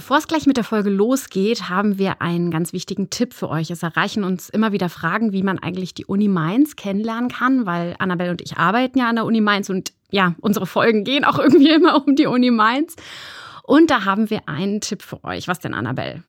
Bevor es gleich mit der Folge losgeht, haben wir einen ganz wichtigen Tipp für euch. Es erreichen uns immer wieder Fragen, wie man eigentlich die Uni Mainz kennenlernen kann, weil Annabelle und ich arbeiten ja an der Uni Mainz und ja, unsere Folgen gehen auch irgendwie immer um die Uni Mainz. Und da haben wir einen Tipp für euch. Was denn, Annabelle?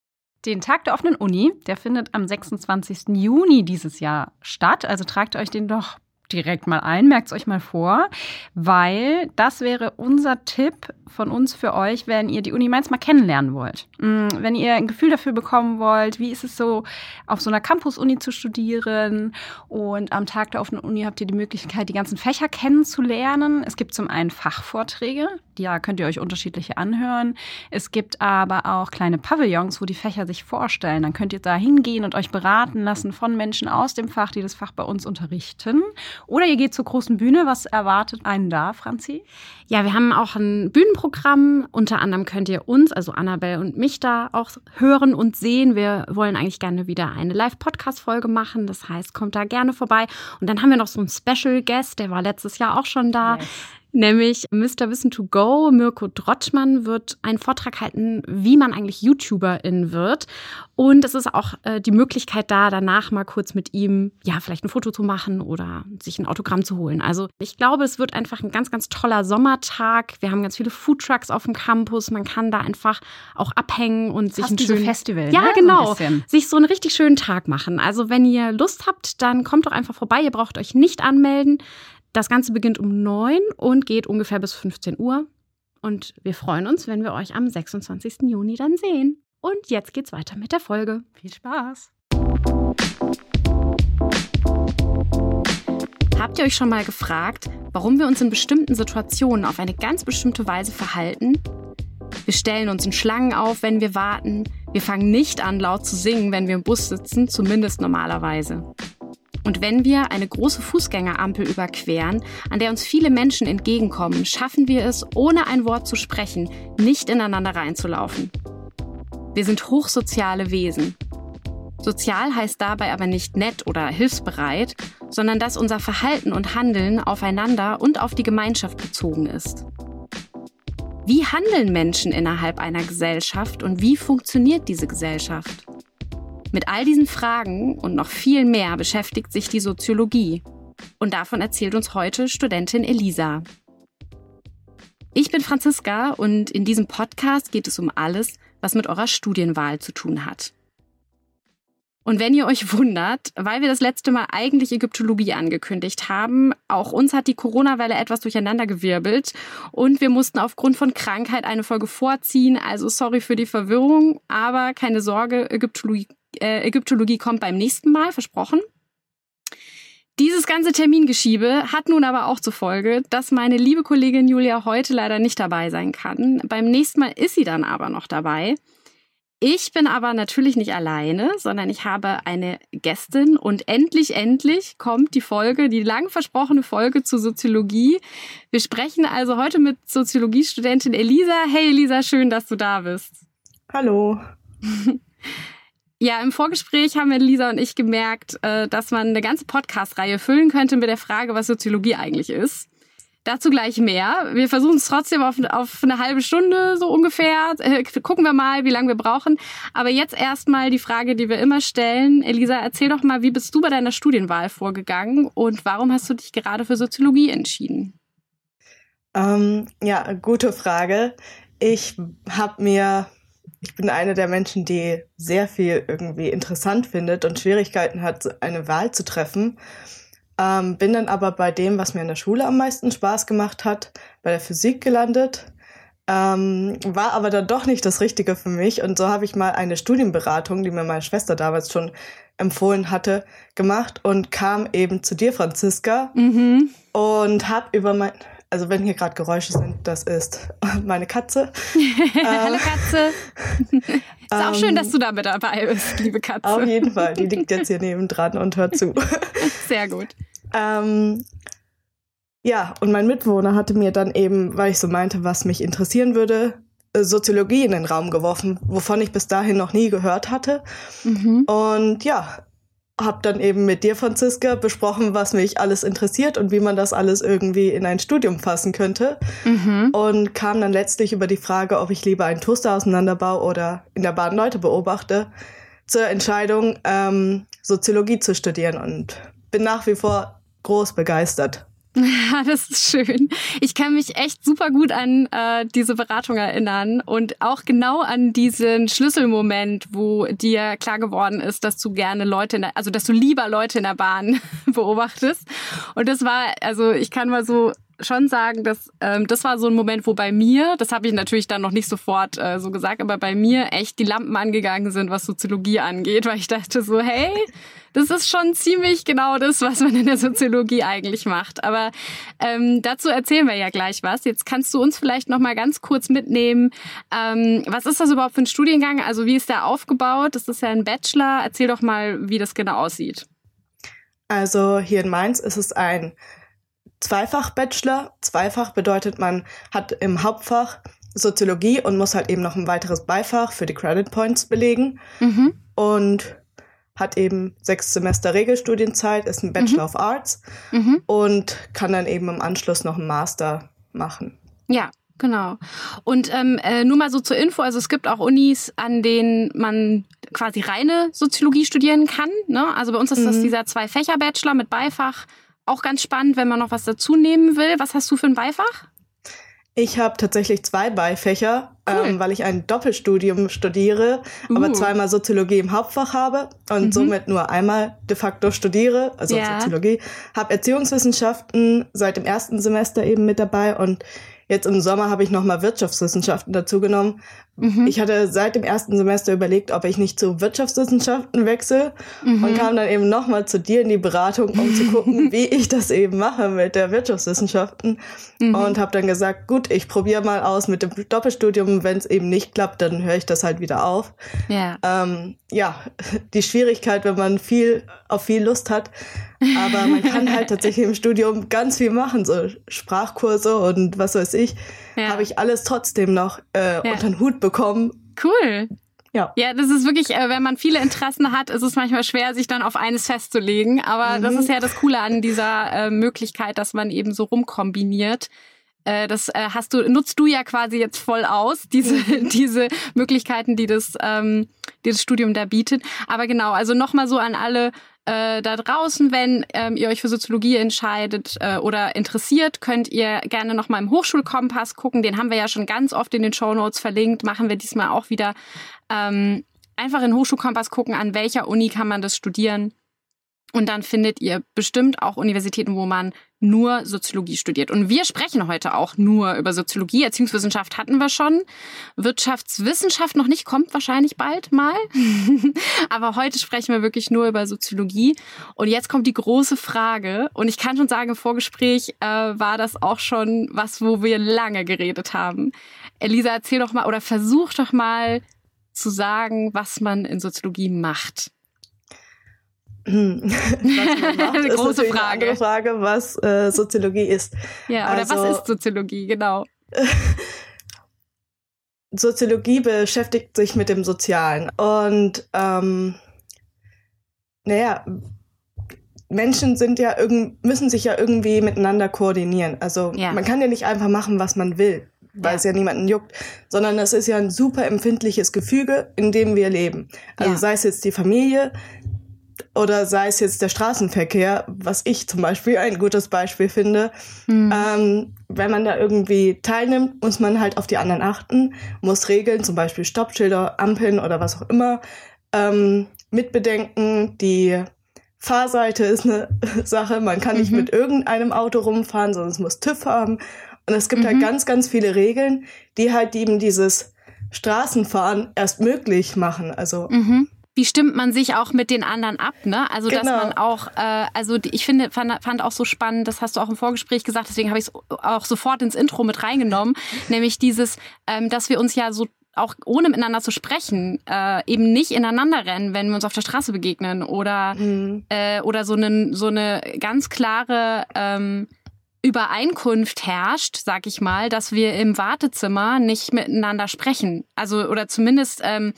Den Tag der offenen Uni, der findet am 26. Juni dieses Jahr statt. Also tragt euch den doch direkt mal ein, merkt es euch mal vor, weil das wäre unser Tipp von uns für euch, wenn ihr die Uni Mainz mal kennenlernen wollt. Mm, wenn ihr ein Gefühl dafür bekommen wollt, wie ist es so, auf so einer Campus-Uni zu studieren und am Tag der offenen Uni habt ihr die Möglichkeit, die ganzen Fächer kennenzulernen. Es gibt zum einen Fachvorträge, da könnt ihr euch unterschiedliche anhören. Es gibt aber auch kleine Pavillons, wo die Fächer sich vorstellen. Dann könnt ihr da hingehen und euch beraten lassen von Menschen aus dem Fach, die das Fach bei uns unterrichten. Oder ihr geht zur großen Bühne. Was erwartet einen da, Franzi? Ja, wir haben auch ein Bühnenprogramm. Unter anderem könnt ihr uns, also Annabelle und mich, da auch hören und sehen. Wir wollen eigentlich gerne wieder eine Live-Podcast-Folge machen. Das heißt, kommt da gerne vorbei. Und dann haben wir noch so einen Special Guest, der war letztes Jahr auch schon da. Yes nämlich Mr. Wissen to Go. Mirko Drottmann wird einen Vortrag halten, wie man eigentlich YouTuberin wird. Und es ist auch äh, die Möglichkeit da, danach mal kurz mit ihm, ja, vielleicht ein Foto zu machen oder sich ein Autogramm zu holen. Also ich glaube, es wird einfach ein ganz, ganz toller Sommertag. Wir haben ganz viele Foodtrucks auf dem Campus. Man kann da einfach auch abhängen und sich Fast einen schönen Festival. Ja, ne? genau. So sich so einen richtig schönen Tag machen. Also wenn ihr Lust habt, dann kommt doch einfach vorbei. Ihr braucht euch nicht anmelden. Das Ganze beginnt um 9 und geht ungefähr bis 15 Uhr. Und wir freuen uns, wenn wir euch am 26. Juni dann sehen. Und jetzt geht's weiter mit der Folge. Viel Spaß! Habt ihr euch schon mal gefragt, warum wir uns in bestimmten Situationen auf eine ganz bestimmte Weise verhalten? Wir stellen uns in Schlangen auf, wenn wir warten. Wir fangen nicht an, laut zu singen, wenn wir im Bus sitzen, zumindest normalerweise. Und wenn wir eine große Fußgängerampel überqueren, an der uns viele Menschen entgegenkommen, schaffen wir es, ohne ein Wort zu sprechen, nicht ineinander reinzulaufen. Wir sind hochsoziale Wesen. Sozial heißt dabei aber nicht nett oder hilfsbereit, sondern dass unser Verhalten und Handeln aufeinander und auf die Gemeinschaft bezogen ist. Wie handeln Menschen innerhalb einer Gesellschaft und wie funktioniert diese Gesellschaft? Mit all diesen Fragen und noch viel mehr beschäftigt sich die Soziologie. Und davon erzählt uns heute Studentin Elisa. Ich bin Franziska und in diesem Podcast geht es um alles, was mit eurer Studienwahl zu tun hat. Und wenn ihr euch wundert, weil wir das letzte Mal eigentlich Ägyptologie angekündigt haben, auch uns hat die Corona-Welle etwas durcheinandergewirbelt und wir mussten aufgrund von Krankheit eine Folge vorziehen. Also sorry für die Verwirrung, aber keine Sorge, Ägyptologie Ägyptologie kommt beim nächsten Mal, versprochen. Dieses ganze Termingeschiebe hat nun aber auch zur Folge, dass meine liebe Kollegin Julia heute leider nicht dabei sein kann. Beim nächsten Mal ist sie dann aber noch dabei. Ich bin aber natürlich nicht alleine, sondern ich habe eine Gästin und endlich, endlich kommt die Folge, die lang versprochene Folge zur Soziologie. Wir sprechen also heute mit Soziologiestudentin Elisa. Hey Elisa, schön, dass du da bist. Hallo. Ja, im Vorgespräch haben wir Lisa und ich gemerkt, äh, dass man eine ganze Podcast-Reihe füllen könnte mit der Frage, was Soziologie eigentlich ist. Dazu gleich mehr. Wir versuchen es trotzdem auf, auf eine halbe Stunde so ungefähr. Äh, gucken wir mal, wie lange wir brauchen. Aber jetzt erstmal die Frage, die wir immer stellen. Elisa, erzähl doch mal, wie bist du bei deiner Studienwahl vorgegangen und warum hast du dich gerade für Soziologie entschieden? Ähm, ja, gute Frage. Ich habe mir ich bin eine der Menschen, die sehr viel irgendwie interessant findet und Schwierigkeiten hat, eine Wahl zu treffen. Ähm, bin dann aber bei dem, was mir in der Schule am meisten Spaß gemacht hat, bei der Physik gelandet. Ähm, war aber dann doch nicht das Richtige für mich. Und so habe ich mal eine Studienberatung, die mir meine Schwester damals schon empfohlen hatte, gemacht und kam eben zu dir, Franziska, mhm. und habe über mein also wenn hier gerade Geräusche sind, das ist meine Katze. Hallo Katze. ist auch schön, dass du da mit dabei bist, liebe Katze. Auf jeden Fall. Die liegt jetzt hier nebendran und hört zu. Sehr gut. Ähm, ja, und mein Mitbewohner hatte mir dann eben, weil ich so meinte, was mich interessieren würde, äh, Soziologie in den Raum geworfen, wovon ich bis dahin noch nie gehört hatte. Mhm. Und ja, habe dann eben mit dir, Franziska, besprochen, was mich alles interessiert und wie man das alles irgendwie in ein Studium fassen könnte. Mhm. Und kam dann letztlich über die Frage, ob ich lieber einen Toaster auseinanderbaue oder in der Bahn Leute beobachte, zur Entscheidung, ähm, Soziologie zu studieren und bin nach wie vor groß begeistert. Ja, das ist schön. Ich kann mich echt super gut an äh, diese Beratung erinnern und auch genau an diesen Schlüsselmoment, wo dir klar geworden ist, dass du gerne Leute, in der, also dass du lieber Leute in der Bahn beobachtest. Und das war, also ich kann mal so schon sagen, dass ähm, das war so ein Moment, wo bei mir, das habe ich natürlich dann noch nicht sofort äh, so gesagt, aber bei mir echt die Lampen angegangen sind, was Soziologie angeht, weil ich dachte so, hey, das ist schon ziemlich genau das, was man in der Soziologie eigentlich macht. Aber ähm, dazu erzählen wir ja gleich was. Jetzt kannst du uns vielleicht noch mal ganz kurz mitnehmen. Ähm, was ist das überhaupt für ein Studiengang? Also wie ist der aufgebaut? Das ist ja ein Bachelor. Erzähl doch mal, wie das genau aussieht. Also hier in Mainz ist es ein Zweifach-Bachelor. Zweifach bedeutet, man hat im Hauptfach Soziologie und muss halt eben noch ein weiteres Beifach für die Credit Points belegen. Mhm. Und hat eben sechs Semester Regelstudienzeit, ist ein Bachelor mhm. of Arts mhm. und kann dann eben im Anschluss noch einen Master machen. Ja, Genau. Und ähm, äh, nur mal so zur Info, also es gibt auch Unis, an denen man quasi reine Soziologie studieren kann. Ne? Also bei uns ist mhm. das dieser Zwei-Fächer-Bachelor mit Beifach auch ganz spannend, wenn man noch was dazu nehmen will. Was hast du für ein Beifach? Ich habe tatsächlich zwei Beifächer, cool. ähm, weil ich ein Doppelstudium studiere, uh. aber zweimal Soziologie im Hauptfach habe und mhm. somit nur einmal de facto studiere, also yeah. Soziologie. Habe Erziehungswissenschaften seit dem ersten Semester eben mit dabei und Jetzt im Sommer habe ich nochmal Wirtschaftswissenschaften dazugenommen. Mhm. Ich hatte seit dem ersten Semester überlegt, ob ich nicht zu Wirtschaftswissenschaften wechsle mhm. und kam dann eben nochmal zu dir in die Beratung, um zu gucken, wie ich das eben mache mit der Wirtschaftswissenschaften. Mhm. Und habe dann gesagt, gut, ich probiere mal aus mit dem Doppelstudium. Wenn es eben nicht klappt, dann höre ich das halt wieder auf. Ja. Ähm, ja, die Schwierigkeit, wenn man viel auf viel Lust hat, aber man kann halt tatsächlich im Studium ganz viel machen, so Sprachkurse und was weiß ich. Ja. Habe ich alles trotzdem noch äh, ja. unter den Hut bekommen. Cool. Ja. Ja, das ist wirklich, äh, wenn man viele Interessen hat, ist es manchmal schwer, sich dann auf eines festzulegen. Aber mhm. das ist ja das Coole an dieser äh, Möglichkeit, dass man eben so rumkombiniert. Äh, das hast du, nutzt du ja quasi jetzt voll aus, diese, mhm. diese Möglichkeiten, die das, ähm, die das Studium da bietet. Aber genau, also nochmal so an alle äh, da draußen, wenn ähm, ihr euch für Soziologie entscheidet äh, oder interessiert, könnt ihr gerne noch mal im Hochschulkompass gucken. Den haben wir ja schon ganz oft in den Show Notes verlinkt. Machen wir diesmal auch wieder. Ähm, einfach in Hochschulkompass gucken, an welcher Uni kann man das studieren. Und dann findet ihr bestimmt auch Universitäten, wo man nur Soziologie studiert. Und wir sprechen heute auch nur über Soziologie. Erziehungswissenschaft hatten wir schon. Wirtschaftswissenschaft noch nicht, kommt wahrscheinlich bald mal. Aber heute sprechen wir wirklich nur über Soziologie. Und jetzt kommt die große Frage. Und ich kann schon sagen, im Vorgespräch äh, war das auch schon was, wo wir lange geredet haben. Elisa, erzähl doch mal oder versuch doch mal zu sagen, was man in Soziologie macht. Macht, eine große Frage. Eine andere Frage, was äh, Soziologie ist. Ja, oder also, was ist Soziologie, genau. Soziologie beschäftigt sich mit dem Sozialen. Und ähm, naja, Menschen sind ja irgend, müssen sich ja irgendwie miteinander koordinieren. Also ja. man kann ja nicht einfach machen, was man will, weil ja. es ja niemanden juckt, sondern es ist ja ein super empfindliches Gefüge, in dem wir leben. Also ja. sei es jetzt die Familie, oder sei es jetzt der Straßenverkehr, was ich zum Beispiel ein gutes Beispiel finde. Mhm. Ähm, wenn man da irgendwie teilnimmt, muss man halt auf die anderen achten, muss Regeln, zum Beispiel Stoppschilder, Ampeln oder was auch immer, ähm, mitbedenken. Die Fahrseite ist eine Sache, man kann mhm. nicht mit irgendeinem Auto rumfahren, sondern es muss TÜV haben. Und es gibt halt mhm. halt ganz, ganz viele Regeln, die halt eben dieses Straßenfahren erst möglich machen. Also mhm wie stimmt man sich auch mit den anderen ab, ne? Also genau. dass man auch, äh, also ich finde, fand, fand auch so spannend, das hast du auch im Vorgespräch gesagt, deswegen habe ich es auch sofort ins Intro mit reingenommen, nämlich dieses, ähm, dass wir uns ja so auch ohne miteinander zu sprechen, äh, eben nicht ineinander rennen, wenn wir uns auf der Straße begegnen oder, mhm. äh, oder so, eine so eine ganz klare ähm, Übereinkunft herrscht, sag ich mal, dass wir im Wartezimmer nicht miteinander sprechen. Also oder zumindest ähm,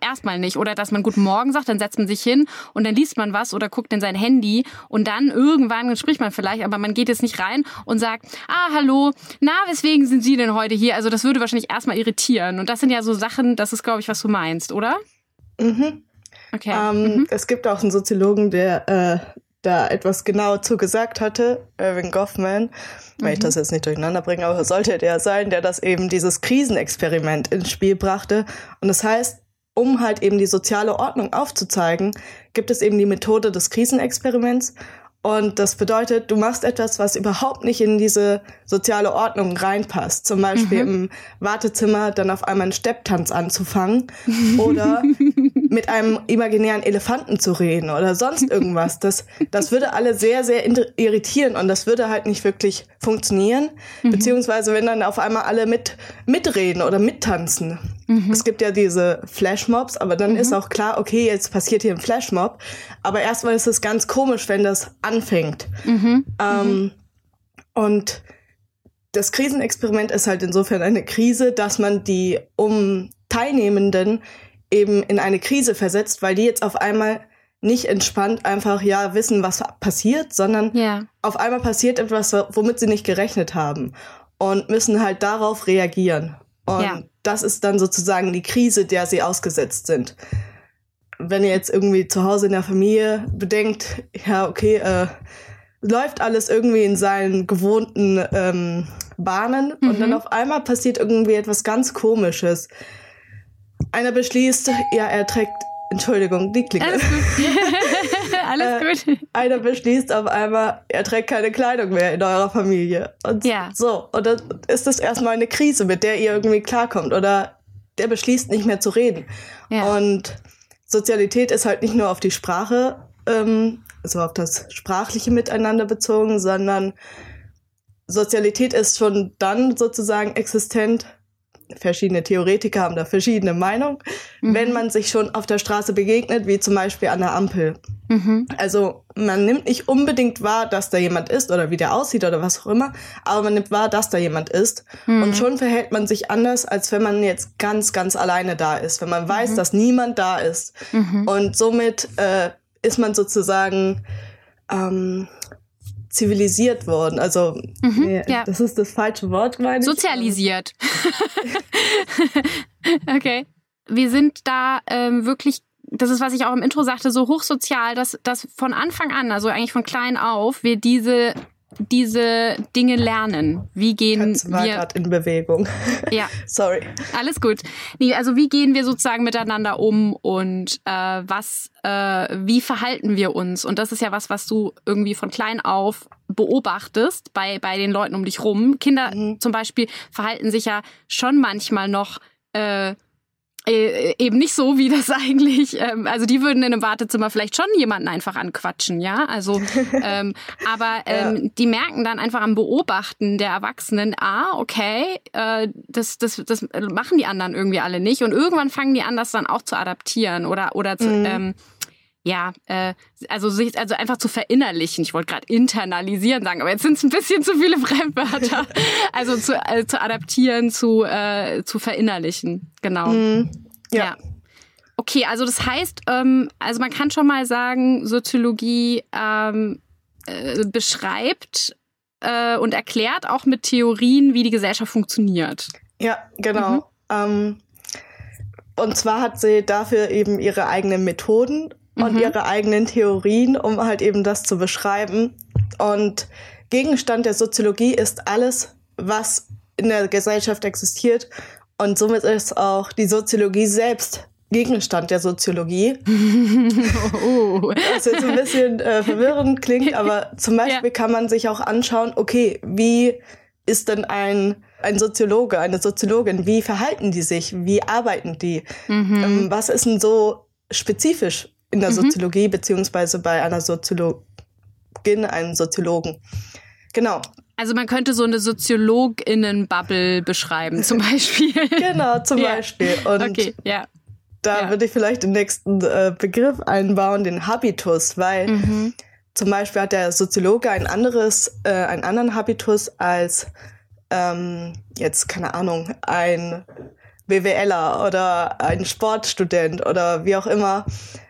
erstmal nicht. Oder dass man Guten Morgen sagt, dann setzt man sich hin und dann liest man was oder guckt in sein Handy und dann irgendwann spricht man vielleicht, aber man geht jetzt nicht rein und sagt, ah, hallo, na, weswegen sind Sie denn heute hier? Also das würde wahrscheinlich erstmal irritieren. Und das sind ja so Sachen, das ist, glaube ich, was du meinst, oder? Mhm. Okay. Ähm, mhm. Es gibt auch einen Soziologen, der äh, da etwas genau zu gesagt hatte, Irving Goffman, weil mhm. ich das jetzt nicht durcheinander bringe, aber sollte der sein, der das eben dieses Krisenexperiment ins Spiel brachte. Und das heißt, um halt eben die soziale Ordnung aufzuzeigen, gibt es eben die Methode des Krisenexperiments. Und das bedeutet, du machst etwas, was überhaupt nicht in diese soziale Ordnung reinpasst. Zum Beispiel mhm. im Wartezimmer dann auf einmal einen Stepptanz anzufangen oder mit einem imaginären Elefanten zu reden oder sonst irgendwas. Das, das würde alle sehr, sehr irritieren und das würde halt nicht wirklich funktionieren. Mhm. Beziehungsweise wenn dann auf einmal alle mit, mitreden oder mittanzen. Mhm. Es gibt ja diese Flashmobs, aber dann mhm. ist auch klar, okay, jetzt passiert hier ein Flashmob. Aber erstmal ist es ganz komisch, wenn das anfängt. Mhm. Ähm, mhm. und das Krisenexperiment ist halt insofern eine Krise, dass man die um Teilnehmenden eben in eine Krise versetzt, weil die jetzt auf einmal nicht entspannt einfach ja wissen, was passiert, sondern ja. auf einmal passiert etwas, womit sie nicht gerechnet haben und müssen halt darauf reagieren. Und ja. das ist dann sozusagen die Krise, der sie ausgesetzt sind. Wenn ihr jetzt irgendwie zu Hause in der Familie bedenkt, ja, okay, äh, läuft alles irgendwie in seinen gewohnten ähm, Bahnen mhm. und dann auf einmal passiert irgendwie etwas ganz Komisches. Einer beschließt, ja, er trägt, Entschuldigung, die Klingel. Alles gut. Alles gut. Äh, einer beschließt auf einmal, er trägt keine Kleidung mehr in eurer Familie. Und ja. so. Und dann ist das erstmal eine Krise, mit der ihr irgendwie klarkommt. Oder der beschließt nicht mehr zu reden. Ja. Und Sozialität ist halt nicht nur auf die Sprache, ähm, also auf das sprachliche Miteinander bezogen, sondern Sozialität ist schon dann sozusagen existent, verschiedene Theoretiker haben da verschiedene Meinungen, mhm. wenn man sich schon auf der Straße begegnet, wie zum Beispiel an der Ampel. Mhm. Also man nimmt nicht unbedingt wahr, dass da jemand ist oder wie der aussieht oder was auch immer, aber man nimmt wahr, dass da jemand ist. Mhm. Und schon verhält man sich anders, als wenn man jetzt ganz, ganz alleine da ist, wenn man weiß, mhm. dass niemand da ist. Mhm. Und somit äh, ist man sozusagen ähm, zivilisiert worden. Also mhm, nee, ja. das ist das falsche Wort, meine ich. Sozialisiert. okay. Wir sind da ähm, wirklich, das ist, was ich auch im Intro sagte, so hochsozial, dass, dass von Anfang an, also eigentlich von klein auf, wir diese diese Dinge lernen? Wie gehen wir in Bewegung? Ja. Sorry. Alles gut. Nee, also wie gehen wir sozusagen miteinander um und äh, was, äh, wie verhalten wir uns? Und das ist ja was, was du irgendwie von klein auf beobachtest bei bei den Leuten um dich rum. Kinder mhm. zum Beispiel verhalten sich ja schon manchmal noch äh, äh, eben nicht so, wie das eigentlich, ähm, also die würden in einem Wartezimmer vielleicht schon jemanden einfach anquatschen, ja, also, ähm, aber ähm, ja. die merken dann einfach am Beobachten der Erwachsenen, ah, okay, äh, das, das, das machen die anderen irgendwie alle nicht und irgendwann fangen die an, das dann auch zu adaptieren oder, oder zu, mhm. ähm, ja, äh, also sich also einfach zu verinnerlichen. Ich wollte gerade internalisieren sagen, aber jetzt sind es ein bisschen zu viele Fremdwörter. also zu, äh, zu adaptieren, zu, äh, zu verinnerlichen. Genau. Mm, ja. ja. Okay, also das heißt, ähm, also man kann schon mal sagen, Soziologie ähm, äh, beschreibt äh, und erklärt auch mit Theorien, wie die Gesellschaft funktioniert. Ja, genau. Mhm. Ähm, und zwar hat sie dafür eben ihre eigenen Methoden und mhm. ihre eigenen Theorien, um halt eben das zu beschreiben. Und Gegenstand der Soziologie ist alles, was in der Gesellschaft existiert. Und somit ist auch die Soziologie selbst Gegenstand der Soziologie. oh. Was jetzt ein bisschen äh, verwirrend klingt, aber zum Beispiel ja. kann man sich auch anschauen, okay, wie ist denn ein, ein Soziologe, eine Soziologin, wie verhalten die sich, wie arbeiten die, mhm. ähm, was ist denn so spezifisch in der mhm. Soziologie beziehungsweise bei einer Soziologin, einem Soziologen. Genau. Also man könnte so eine Soziologinnen-Bubble beschreiben, zum Beispiel. genau, zum ja. Beispiel. Und okay, ja. Da ja. würde ich vielleicht den nächsten äh, Begriff einbauen, den Habitus, weil mhm. zum Beispiel hat der Soziologe ein anderes, äh, einen anderen Habitus als ähm, jetzt, keine Ahnung, ein BWLer oder ein Sportstudent oder wie auch immer,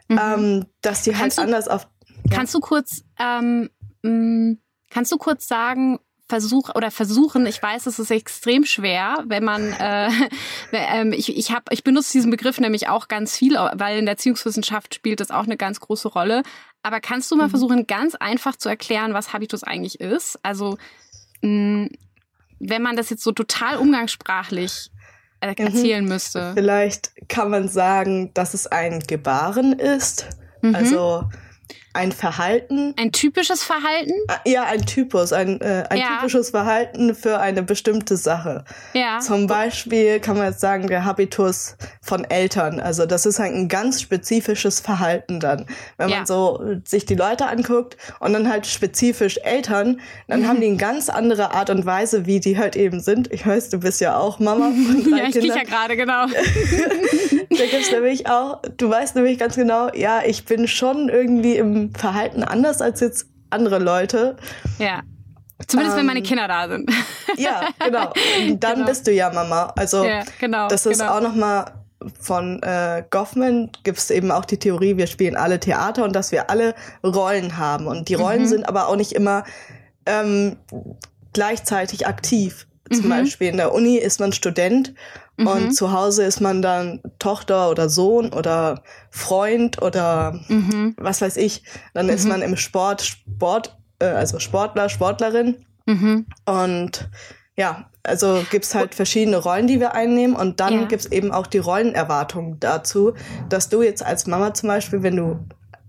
mhm. ähm, dass die halt kannst halt du, anders auf. Ja. Kannst du kurz, ähm, mm, kannst du kurz sagen, versuch oder versuchen, ich weiß, es ist extrem schwer, wenn man, äh, äh, ich, ich, hab, ich benutze diesen Begriff nämlich auch ganz viel, weil in der Erziehungswissenschaft spielt das auch eine ganz große Rolle. Aber kannst du mal mhm. versuchen, ganz einfach zu erklären, was Habitus eigentlich ist? Also, mh, wenn man das jetzt so total umgangssprachlich. Erzählen mhm. müsste. Vielleicht kann man sagen, dass es ein Gebaren ist. Mhm. Also ein Verhalten. Ein typisches Verhalten? Ah, ja, ein Typus, ein, äh, ein ja. typisches Verhalten für eine bestimmte Sache. Ja. Zum Beispiel kann man jetzt sagen, der Habitus von Eltern. Also das ist halt ein ganz spezifisches Verhalten dann. Wenn ja. man so sich die Leute anguckt und dann halt spezifisch Eltern, dann mhm. haben die eine ganz andere Art und Weise, wie die halt eben sind. Ich weiß, du bist ja auch Mama von drei Ja, ich Kindern. ja gerade, genau. da gibt's nämlich auch, du weißt nämlich ganz genau, ja, ich bin schon irgendwie im Verhalten anders als jetzt andere Leute. Ja. Zumindest ähm, wenn meine ähm, Kinder da sind. ja, genau. Dann genau. bist du ja Mama. Also ja, genau, das ist genau. auch nochmal von äh, Goffman gibt es eben auch die Theorie, wir spielen alle Theater und dass wir alle Rollen haben. Und die Rollen mhm. sind aber auch nicht immer ähm, gleichzeitig aktiv. Zum mhm. Beispiel in der Uni ist man Student Mhm. Und zu Hause ist man dann Tochter oder Sohn oder Freund oder mhm. was weiß ich. Dann mhm. ist man im Sport, Sport, äh, also Sportler, Sportlerin. Mhm. Und ja, also gibt's halt verschiedene Rollen, die wir einnehmen. Und dann ja. gibt's eben auch die Rollenerwartung dazu, dass du jetzt als Mama zum Beispiel, wenn du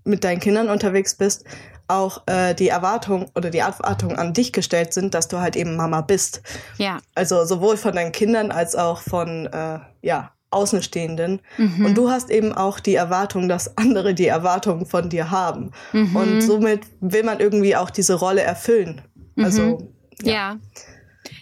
mit deinen Kindern unterwegs bist, auch äh, die Erwartung oder die Erwartung an dich gestellt sind, dass du halt eben Mama bist. Ja. Also sowohl von deinen Kindern als auch von äh, ja Außenstehenden. Mhm. Und du hast eben auch die Erwartung, dass andere die Erwartungen von dir haben. Mhm. Und somit will man irgendwie auch diese Rolle erfüllen. Also mhm. ja. ja.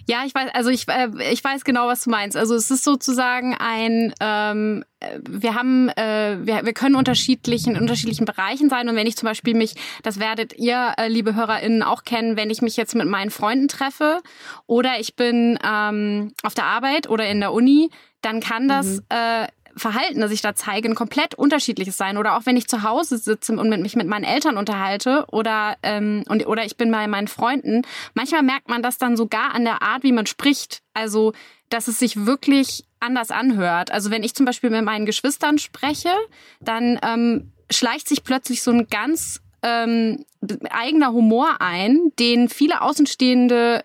Ja, ich weiß, also ich, äh, ich weiß genau, was du meinst. Also es ist sozusagen ein, ähm, wir haben, äh, wir, wir können unterschiedlich in unterschiedlichen Bereichen sein. Und wenn ich zum Beispiel mich, das werdet ihr, äh, liebe HörerInnen, auch kennen, wenn ich mich jetzt mit meinen Freunden treffe oder ich bin ähm, auf der Arbeit oder in der Uni, dann kann das mhm. äh, Verhalten, das ich da zeige, ein komplett unterschiedliches sein. Oder auch wenn ich zu Hause sitze und mich mit meinen Eltern unterhalte oder, ähm, und, oder ich bin bei meinen Freunden, manchmal merkt man das dann sogar an der Art, wie man spricht. Also, dass es sich wirklich anders anhört. Also wenn ich zum Beispiel mit meinen Geschwistern spreche, dann ähm, schleicht sich plötzlich so ein ganz ähm, eigener Humor ein, den viele Außenstehende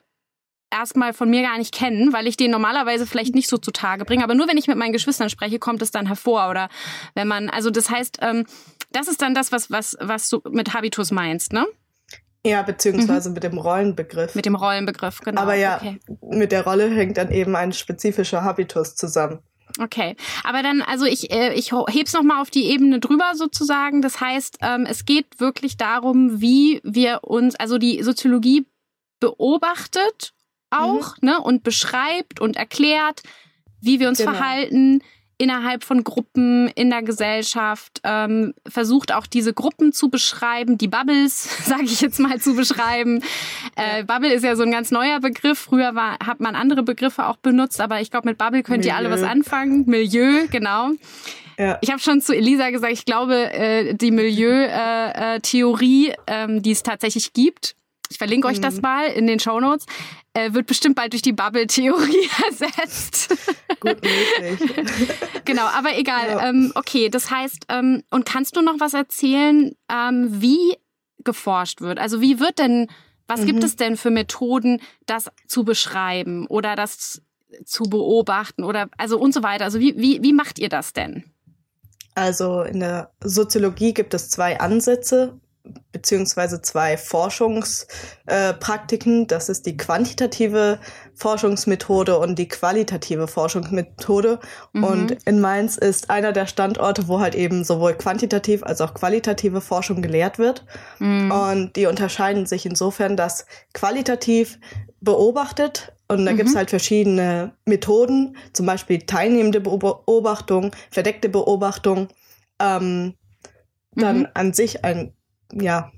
erstmal von mir gar nicht kennen, weil ich den normalerweise vielleicht nicht so zutage bringe. Aber nur wenn ich mit meinen Geschwistern spreche, kommt es dann hervor. Oder wenn man, also das heißt, ähm, das ist dann das, was, was, was du mit Habitus meinst, ne? Ja, beziehungsweise mhm. mit dem Rollenbegriff. Mit dem Rollenbegriff, genau. Aber ja, okay. mit der Rolle hängt dann eben ein spezifischer Habitus zusammen. Okay, aber dann, also ich, äh, ich heb's noch mal auf die Ebene drüber sozusagen. Das heißt, ähm, es geht wirklich darum, wie wir uns, also die Soziologie beobachtet auch, mhm. ne, und beschreibt und erklärt, wie wir uns genau. verhalten innerhalb von Gruppen in der Gesellschaft, ähm, versucht auch diese Gruppen zu beschreiben, die Bubbles, sage ich jetzt mal, zu beschreiben. Äh, Bubble ist ja so ein ganz neuer Begriff. Früher war, hat man andere Begriffe auch benutzt, aber ich glaube, mit Bubble könnt Milieu. ihr alle was anfangen. Milieu, genau. Ja. Ich habe schon zu Elisa gesagt, ich glaube, äh, die Milieu-Theorie, äh, äh, ähm, die es tatsächlich gibt, ich verlinke euch das mhm. mal in den Show Notes, äh, wird bestimmt bald durch die Bubble-Theorie ersetzt. Gut möglich. genau, aber egal. Ja. Ähm, okay, das heißt, ähm, und kannst du noch was erzählen, ähm, wie geforscht wird? Also wie wird denn, was mhm. gibt es denn für Methoden, das zu beschreiben oder das zu beobachten oder also und so weiter? Also wie, wie, wie macht ihr das denn? Also in der Soziologie gibt es zwei Ansätze, beziehungsweise zwei Forschungspraktiken. Äh, das ist die quantitative Forschungsmethode und die qualitative Forschungsmethode. Mhm. Und in Mainz ist einer der Standorte, wo halt eben sowohl quantitativ als auch qualitative Forschung gelehrt wird. Mhm. Und die unterscheiden sich insofern, dass qualitativ beobachtet und da mhm. gibt's halt verschiedene Methoden, zum Beispiel teilnehmende Beobachtung, verdeckte Beobachtung, ähm, dann mhm. an sich ein ja,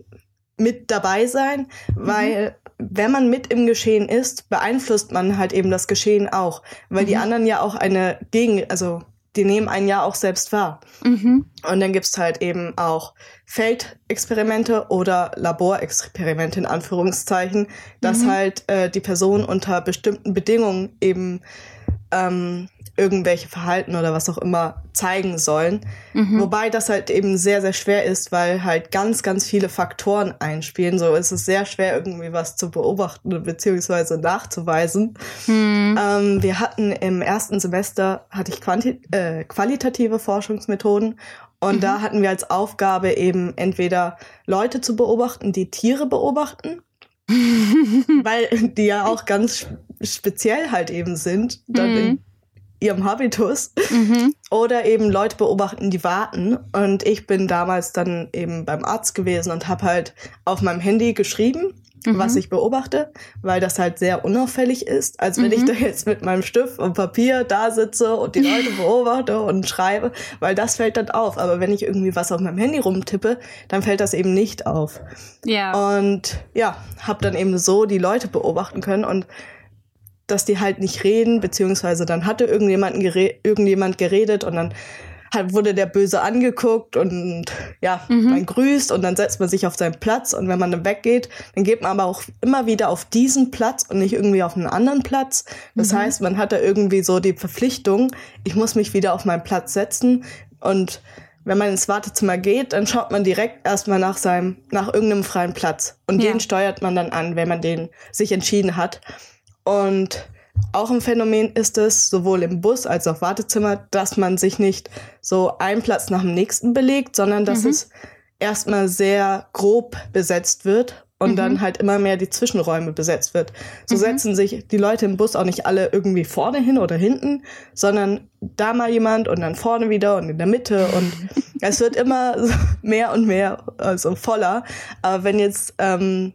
mit dabei sein, mhm. weil wenn man mit im Geschehen ist, beeinflusst man halt eben das Geschehen auch, weil mhm. die anderen ja auch eine Gegen, also die nehmen einen ja auch selbst wahr. Mhm. Und dann gibt's halt eben auch Feldexperimente oder Laborexperimente in Anführungszeichen, dass mhm. halt äh, die Person unter bestimmten Bedingungen eben ähm, irgendwelche Verhalten oder was auch immer zeigen sollen. Mhm. Wobei das halt eben sehr, sehr schwer ist, weil halt ganz, ganz viele Faktoren einspielen. So ist es sehr schwer, irgendwie was zu beobachten bzw. nachzuweisen. Mhm. Ähm, wir hatten im ersten Semester, hatte ich quanti äh, qualitative Forschungsmethoden und mhm. da hatten wir als Aufgabe eben entweder Leute zu beobachten, die Tiere beobachten, weil die ja auch ganz speziell halt eben sind, dann in mhm ihrem Habitus mhm. oder eben Leute beobachten, die warten. Und ich bin damals dann eben beim Arzt gewesen und habe halt auf meinem Handy geschrieben, mhm. was ich beobachte, weil das halt sehr unauffällig ist, als wenn mhm. ich da jetzt mit meinem Stift und Papier da sitze und die Leute beobachte und schreibe, weil das fällt dann auf. Aber wenn ich irgendwie was auf meinem Handy rumtippe, dann fällt das eben nicht auf. Ja. Und ja, habe dann eben so die Leute beobachten können und dass die halt nicht reden, beziehungsweise dann hatte irgendjemand, gere irgendjemand geredet und dann halt wurde der böse angeguckt und ja, mhm. man grüßt und dann setzt man sich auf seinen Platz und wenn man dann weggeht, dann geht man aber auch immer wieder auf diesen Platz und nicht irgendwie auf einen anderen Platz. Das mhm. heißt, man hat da irgendwie so die Verpflichtung, ich muss mich wieder auf meinen Platz setzen und wenn man ins Wartezimmer geht, dann schaut man direkt erstmal nach seinem, nach irgendeinem freien Platz. Und ja. den steuert man dann an, wenn man den sich entschieden hat. Und auch ein Phänomen ist es, sowohl im Bus als auch Wartezimmer, dass man sich nicht so einen Platz nach dem nächsten belegt, sondern dass mhm. es erstmal sehr grob besetzt wird und mhm. dann halt immer mehr die Zwischenräume besetzt wird. So mhm. setzen sich die Leute im Bus auch nicht alle irgendwie vorne hin oder hinten, sondern da mal jemand und dann vorne wieder und in der Mitte und es wird immer mehr und mehr, also voller. Aber wenn jetzt ähm,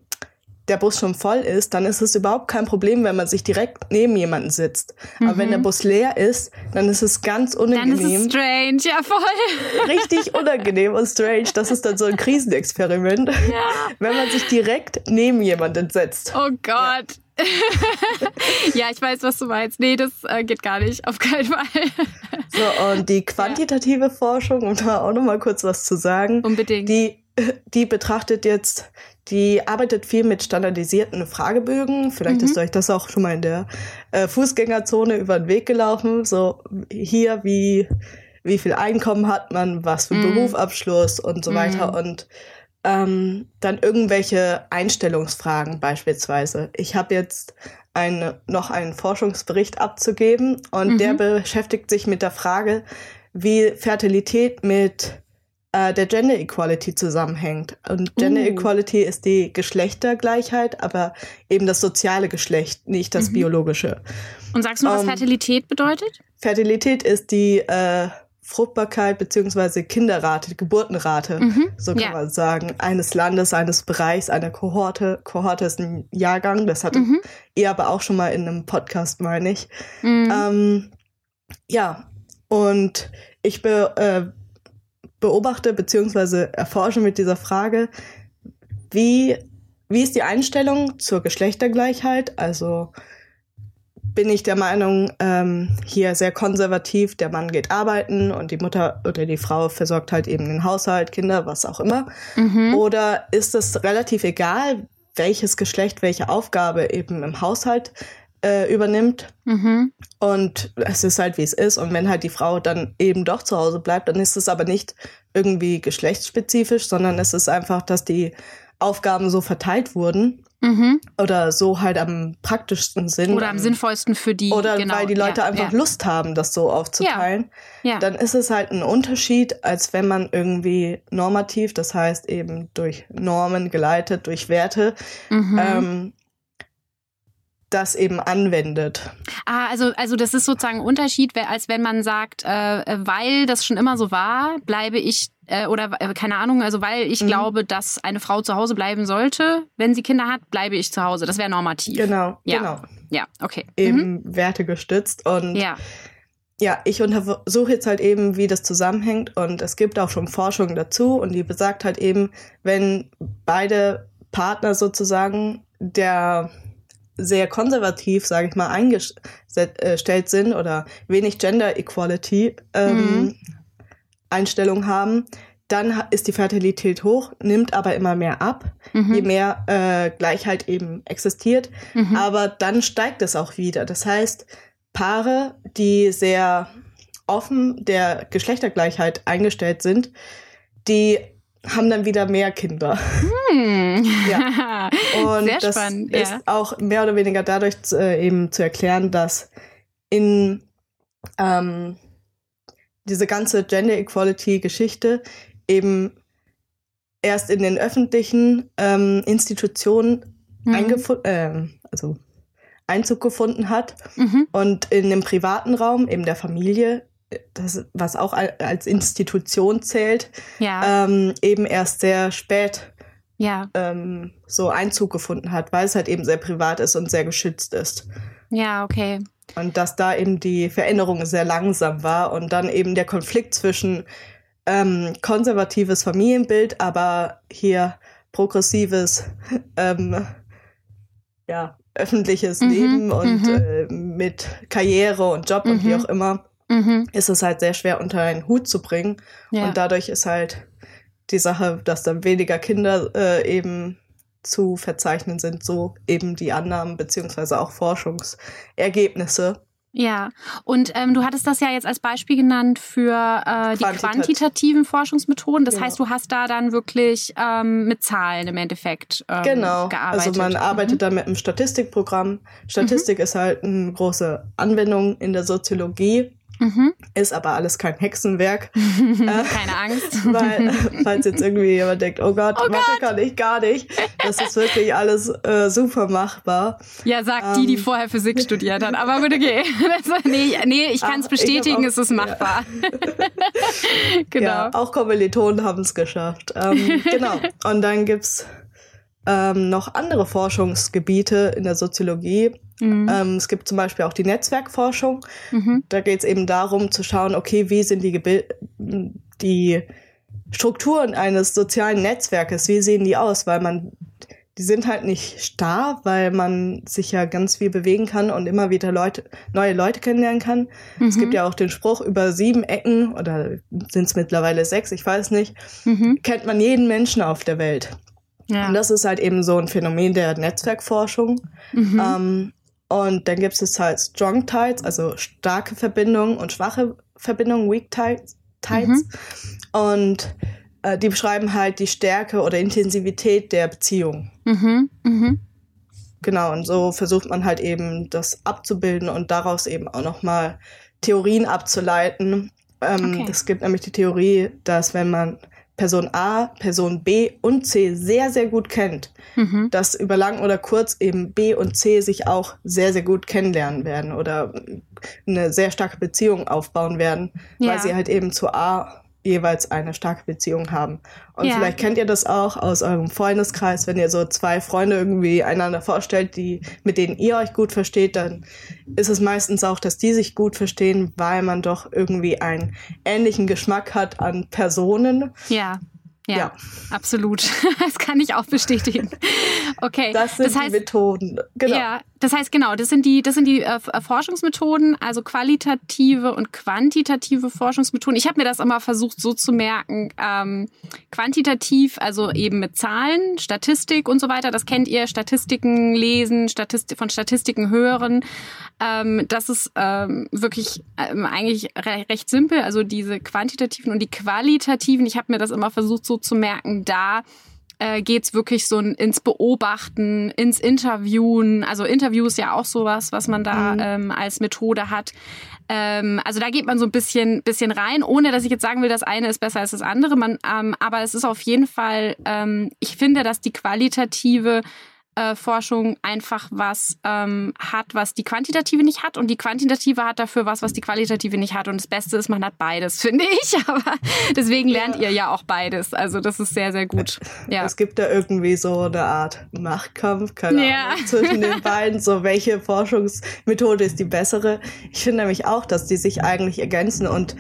der Bus schon voll ist, dann ist es überhaupt kein Problem, wenn man sich direkt neben jemanden sitzt. Mhm. Aber wenn der mhm. Bus leer ist, dann ist es ganz unangenehm. Dann ist es strange, ja voll. Richtig unangenehm und strange. Das ist dann so ein Krisenexperiment. Ja. Wenn man sich direkt neben jemanden setzt. Oh Gott. Ja. ja, ich weiß, was du meinst. Nee, das äh, geht gar nicht, auf keinen Fall. so, und die quantitative ja. Forschung, um da auch noch mal kurz was zu sagen. Unbedingt. Die, die betrachtet jetzt die arbeitet viel mit standardisierten Fragebögen. Vielleicht mhm. ist euch das auch schon mal in der äh, Fußgängerzone über den Weg gelaufen. So hier, wie, wie viel Einkommen hat man, was für mhm. Berufsabschluss und so mhm. weiter. Und ähm, dann irgendwelche Einstellungsfragen beispielsweise. Ich habe jetzt eine, noch einen Forschungsbericht abzugeben und der mhm. beschäftigt sich mit der Frage, wie Fertilität mit äh, der Gender Equality zusammenhängt. Und Gender uh. Equality ist die Geschlechtergleichheit, aber eben das soziale Geschlecht, nicht das mhm. biologische. Und sagst du, was ähm, Fertilität bedeutet? Fertilität ist die äh, Fruchtbarkeit beziehungsweise Kinderrate, Geburtenrate, mhm. so kann ja. man sagen, eines Landes, eines Bereichs, einer Kohorte. Kohorte ist ein Jahrgang, das hatte mhm. ihr aber auch schon mal in einem Podcast, meine ich. Mhm. Ähm, ja, und ich be, äh, beobachte bzw. erforsche mit dieser Frage, wie, wie ist die Einstellung zur Geschlechtergleichheit? Also bin ich der Meinung, ähm, hier sehr konservativ, der Mann geht arbeiten und die Mutter oder die Frau versorgt halt eben den Haushalt, Kinder, was auch immer. Mhm. Oder ist es relativ egal, welches Geschlecht welche Aufgabe eben im Haushalt äh, übernimmt. Mhm. Und es ist halt, wie es ist. Und wenn halt die Frau dann eben doch zu Hause bleibt, dann ist es aber nicht irgendwie geschlechtsspezifisch, sondern es ist einfach, dass die Aufgaben so verteilt wurden. Mhm. Oder so halt am praktischsten sind. Oder am sinnvollsten für die. Oder genau, weil die Leute ja, einfach ja. Lust haben, das so aufzuteilen. Ja. Dann ist es halt ein Unterschied, als wenn man irgendwie normativ, das heißt eben durch Normen geleitet, durch Werte, mhm. ähm, das eben anwendet. Ah, also, also das ist sozusagen ein Unterschied, als wenn man sagt, äh, weil das schon immer so war, bleibe ich, äh, oder äh, keine Ahnung, also weil ich mhm. glaube, dass eine Frau zu Hause bleiben sollte, wenn sie Kinder hat, bleibe ich zu Hause. Das wäre normativ. Genau, ja. genau. Ja, okay. Eben mhm. wertegestützt und ja. Ja, ich untersuche jetzt halt eben, wie das zusammenhängt und es gibt auch schon Forschung dazu und die besagt halt eben, wenn beide Partner sozusagen der sehr konservativ, sage ich mal, eingestellt sind oder wenig Gender Equality ähm, mhm. Einstellung haben, dann ist die Fertilität hoch, nimmt aber immer mehr ab, mhm. je mehr äh, Gleichheit eben existiert. Mhm. Aber dann steigt es auch wieder. Das heißt, Paare, die sehr offen der Geschlechtergleichheit eingestellt sind, die haben dann wieder mehr Kinder. Hm. ja. Und Sehr das spannend, ist ja. auch mehr oder weniger dadurch äh, eben zu erklären, dass in ähm, diese ganze Gender Equality Geschichte eben erst in den öffentlichen ähm, Institutionen mhm. äh, also Einzug gefunden hat mhm. und in dem privaten Raum, eben der Familie, das, was auch als Institution zählt, ja. ähm, eben erst sehr spät ja. ähm, so Einzug gefunden hat, weil es halt eben sehr privat ist und sehr geschützt ist. Ja, okay. Und dass da eben die Veränderung sehr langsam war und dann eben der Konflikt zwischen ähm, konservatives Familienbild, aber hier progressives, ähm, ja, öffentliches mhm, Leben und mhm. äh, mit Karriere und Job mhm. und wie mhm. auch immer mhm. ist es halt sehr schwer unter einen Hut zu bringen. Ja. Und dadurch ist halt die Sache, dass dann weniger Kinder äh, eben zu verzeichnen sind, so eben die Annahmen beziehungsweise auch Forschungsergebnisse. Ja, und ähm, du hattest das ja jetzt als Beispiel genannt für äh, die Quantitat quantitativen Forschungsmethoden. Das genau. heißt, du hast da dann wirklich ähm, mit Zahlen im Endeffekt ähm, genau. gearbeitet. Also man arbeitet mhm. da mit einem Statistikprogramm. Statistik mhm. ist halt eine große Anwendung in der Soziologie. Mhm. Ist aber alles kein Hexenwerk. Keine Angst. Weil, falls jetzt irgendwie jemand denkt, oh Gott, oh Mathe Gott. kann ich gar nicht. Das ist wirklich alles äh, super machbar. Ja, sagt ähm, die, die ähm. vorher Physik studiert hat. Aber gut, okay. nee, nee, ich kann es bestätigen, auch, es ist machbar. Ja. genau. Ja, auch Kommilitonen haben es geschafft. Ähm, genau. Und dann gibt's ähm, noch andere Forschungsgebiete in der Soziologie. Mhm. Ähm, es gibt zum Beispiel auch die Netzwerkforschung. Mhm. Da geht es eben darum zu schauen, okay, wie sind die, Gebil die Strukturen eines sozialen Netzwerkes, wie sehen die aus? Weil man, die sind halt nicht starr, weil man sich ja ganz viel bewegen kann und immer wieder Leute, neue Leute kennenlernen kann. Mhm. Es gibt ja auch den Spruch, über sieben Ecken oder sind es mittlerweile sechs, ich weiß nicht, mhm. kennt man jeden Menschen auf der Welt. Ja. Und das ist halt eben so ein Phänomen der Netzwerkforschung. Mhm. Ähm, und dann gibt es halt Strong Tides, also starke Verbindungen und schwache Verbindungen, Weak Tides. Mhm. Und äh, die beschreiben halt die Stärke oder Intensivität der Beziehung. Mhm. Mhm. Genau, und so versucht man halt eben das abzubilden und daraus eben auch nochmal Theorien abzuleiten. Ähm, okay. Es gibt nämlich die Theorie, dass wenn man Person A, Person B und C sehr, sehr gut kennt, mhm. dass über lang oder kurz eben B und C sich auch sehr, sehr gut kennenlernen werden oder eine sehr starke Beziehung aufbauen werden, ja. weil sie halt eben zu A jeweils eine starke Beziehung haben. Und ja. vielleicht kennt ihr das auch aus eurem Freundeskreis, wenn ihr so zwei Freunde irgendwie einander vorstellt, die, mit denen ihr euch gut versteht, dann ist es meistens auch, dass die sich gut verstehen, weil man doch irgendwie einen ähnlichen Geschmack hat an Personen. Ja. Ja, ja, absolut. Das kann ich auch bestätigen. Okay. Das sind das heißt, die Methoden. Genau. Ja, das heißt genau, das sind die, das sind die äh, Forschungsmethoden, also qualitative und quantitative Forschungsmethoden. Ich habe mir das immer versucht so zu merken. Ähm, quantitativ, also eben mit Zahlen, Statistik und so weiter. Das kennt ihr, Statistiken lesen, Statistik, von Statistiken hören. Ähm, das ist ähm, wirklich ähm, eigentlich re recht simpel. Also diese quantitativen und die qualitativen. Ich habe mir das immer versucht so zu merken, da äh, geht wirklich so ins Beobachten, ins Interviewen. Also Interview ist ja auch sowas, was man da mhm. ähm, als Methode hat. Ähm, also da geht man so ein bisschen, bisschen rein, ohne dass ich jetzt sagen will, das eine ist besser als das andere. Man, ähm, aber es ist auf jeden Fall, ähm, ich finde, dass die qualitative äh, Forschung einfach was ähm, hat, was die quantitative nicht hat und die quantitative hat dafür was, was die qualitative nicht hat. Und das Beste ist, man hat beides, finde ich. Aber deswegen lernt ja. ihr ja auch beides. Also das ist sehr, sehr gut. Ja. Es gibt da irgendwie so eine Art Machtkampf, keine ja. Ahnung, zwischen den beiden. So welche Forschungsmethode ist die bessere? Ich finde nämlich auch, dass die sich eigentlich ergänzen und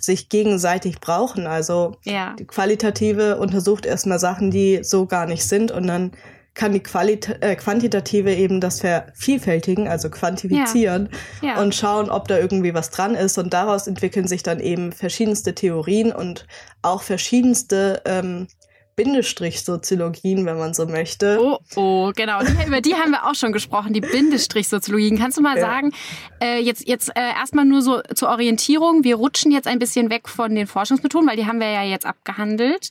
sich gegenseitig brauchen. Also ja. die qualitative untersucht erstmal Sachen, die so gar nicht sind und dann kann die Qualit äh, quantitative eben das vervielfältigen, also quantifizieren Ja. Ja. und schauen, ob da irgendwie was dran ist. Und daraus entwickeln sich dann eben verschiedenste Theorien und auch verschiedenste ähm, Bindestrich-Soziologien, wenn man so möchte. Oh, oh, genau. Die, über die haben wir auch schon gesprochen, die Bindestrichsoziologien. Kannst du mal Ja. sagen, äh, jetzt, jetzt äh, erstmal nur so zur Orientierung, wir rutschen jetzt ein bisschen weg von den Forschungsmethoden, weil die haben wir ja jetzt abgehandelt.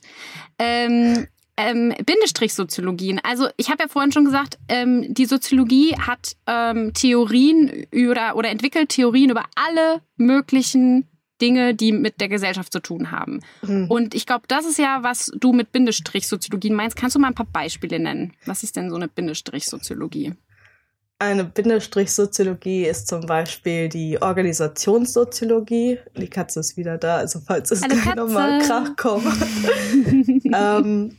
Ähm, ähm, Bindestrichsoziologien. Also ich habe ja vorhin schon gesagt, ähm, die Soziologie hat ähm, Theorien oder, oder entwickelt Theorien über alle möglichen Dinge, die mit der Gesellschaft zu tun haben. Mhm. Und ich glaube, das ist ja, was du mit Bindestrichsoziologien meinst. Kannst du mal ein paar Beispiele nennen? Was ist denn so eine Bindestrichsoziologie? Eine Bindestrich-Soziologie ist zum Beispiel die Organisationssoziologie. Die Katze ist wieder da, also falls es gleich nochmal Krach kommt. ähm,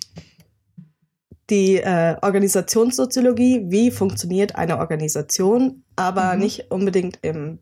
die äh, Organisationssoziologie, wie funktioniert eine Organisation, aber Mhm. nicht unbedingt im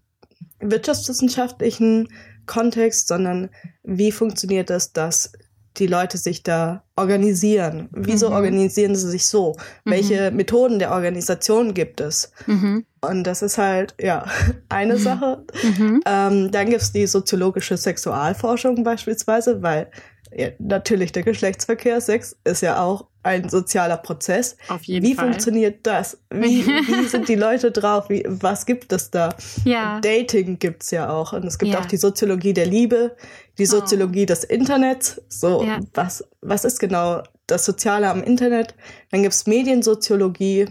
wirtschaftswissenschaftlichen Kontext, sondern wie funktioniert es, dass die Leute sich da organisieren? Wieso Mhm. organisieren sie sich so? Welche Methoden der Organisation gibt es? Mhm. Und das ist halt, ja, eine Mhm. Sache. Mhm. Ähm, dann gibt's die soziologische Sexualforschung beispielsweise, weil ja, natürlich der Geschlechtsverkehr, Sex ist ja auch ein sozialer Prozess. Auf jeden Wie Fall. funktioniert das? Wie, wie sind die Leute drauf? Wie, was gibt es da? Ja. Dating gibt's ja auch. Und es gibt Ja. auch die Soziologie der Liebe, die Oh. Soziologie des Internets. So, Ja. was, was ist genau das Soziale am Internet? Dann gibt's Mediensoziologie,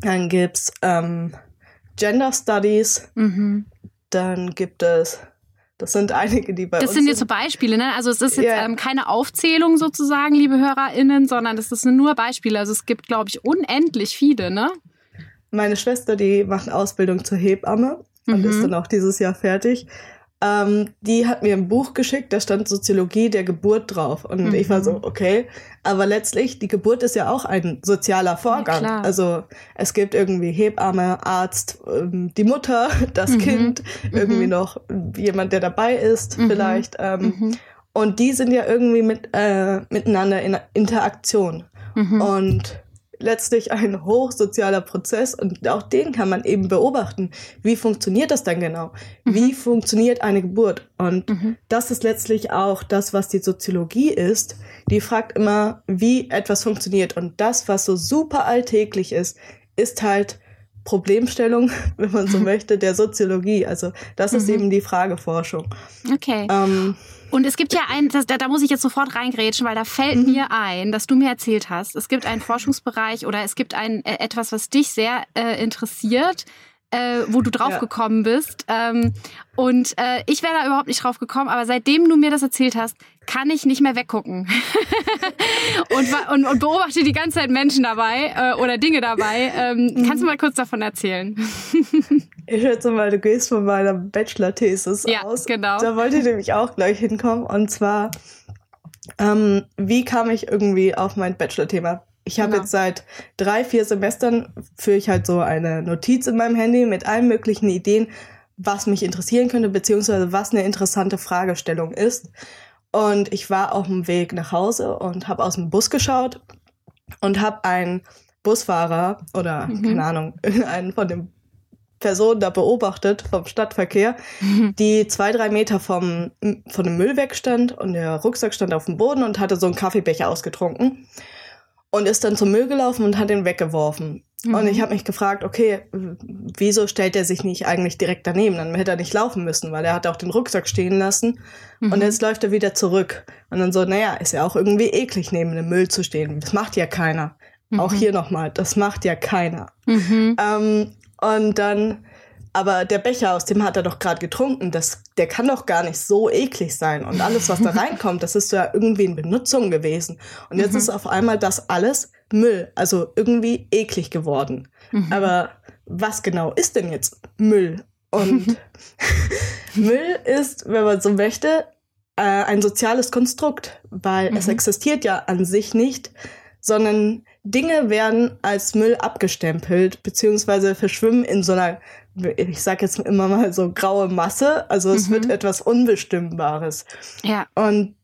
dann gibt's ähm, Gender Studies, Mhm. dann gibt es, das sind einige, die bei Das uns sind jetzt so Beispiele, ne? Also es ist jetzt Ja. ähm, keine Aufzählung sozusagen, liebe HörerInnen, sondern das sind nur Beispiele. Also es gibt, glaube ich, unendlich viele, ne? Meine Schwester, die macht eine Ausbildung zur Hebamme und Mhm. ist dann auch dieses Jahr fertig. Ähm, die hat mir ein Buch geschickt, da stand Soziologie der Geburt drauf. Und Mhm. ich war so, okay. Aber letztlich, die Geburt ist ja auch ein sozialer Vorgang. klar. also es gibt irgendwie Hebamme, Arzt, ähm, die Mutter, das Mhm. Kind, irgendwie Mhm. noch jemand, der dabei ist, Mhm. vielleicht. Ähm, Mhm. Und die sind ja irgendwie mit, äh, miteinander in Interaktion. Mhm. Und letztlich ein hochsozialer Prozess und auch den kann man eben beobachten. Wie funktioniert das dann genau? Wie funktioniert eine Geburt? Und Mhm. das ist letztlich auch das, was die Soziologie ist. Die fragt immer, wie etwas funktioniert. Und das, was so super alltäglich ist, ist halt Problemstellung, wenn man so möchte, der Soziologie. Also das ist Mhm. eben die Frageforschung. Okay. Ähm, Und es gibt ja ein, das, da, da muss ich jetzt sofort reingrätschen, weil da fällt Mhm. mir ein, dass du mir erzählt hast, es gibt einen Forschungsbereich oder es gibt ein äh, etwas, was dich sehr äh, interessiert, äh, wo du drauf Ja. gekommen bist. Ähm, und äh, ich wäre da überhaupt nicht drauf gekommen, aber seitdem du mir das erzählt hast, kann ich nicht mehr weggucken. und, und, und beobachte die ganze Zeit Menschen dabei äh, oder Dinge dabei. Ähm, Mhm. Kannst du mal kurz davon erzählen? ich schätze mal, du gehst von meiner Bachelor-Thesis Ja, aus. genau. Da wollte ich nämlich auch gleich hinkommen. Und zwar, ähm, wie kam ich irgendwie auf mein Bachelor-Thema? Ich habe Genau. jetzt seit drei, vier Semestern führe ich halt so eine Notiz in meinem Handy mit allen möglichen Ideen, was mich interessieren könnte, beziehungsweise was eine interessante Fragestellung ist. Und ich war auf dem Weg nach Hause und habe aus dem Bus geschaut und habe einen Busfahrer oder Mhm. keine Ahnung, irgendeinen von den Personen da beobachtet vom Stadtverkehr, die zwei, drei Meter vom, von dem Müll wegstand und der Rucksack stand auf dem Boden und hatte so einen Kaffeebecher ausgetrunken und ist dann zum Müll gelaufen und hat ihn weggeworfen. Mhm. Und ich habe mich gefragt, okay, wieso stellt er sich nicht eigentlich direkt daneben? Dann hätte er nicht laufen müssen, weil er hat auch den Rucksack stehen lassen Mhm. und jetzt läuft er wieder zurück. Und dann so, naja, ist ja auch irgendwie eklig, neben dem Müll zu stehen. Das macht ja keiner. Auch Mhm. hier nochmal, das macht ja keiner. Mhm. Ähm, und dann, aber der Becher, aus dem hat er doch gerade getrunken, das, der kann doch gar nicht so eklig sein. Und alles, was da reinkommt, das ist ja irgendwie in Benutzung gewesen. Und jetzt Mhm. ist auf einmal das alles Müll, also irgendwie eklig geworden. Mhm. Aber was genau ist denn jetzt Müll? Und Müll ist, wenn man so möchte, äh, ein soziales Konstrukt, weil es Mhm. existiert ja an sich nicht, sondern Dinge werden als Müll abgestempelt, beziehungsweise verschwimmen in so einer, ich sag jetzt immer mal so graue Masse, also es Mhm. wird etwas Unbestimmbares. Ja. Und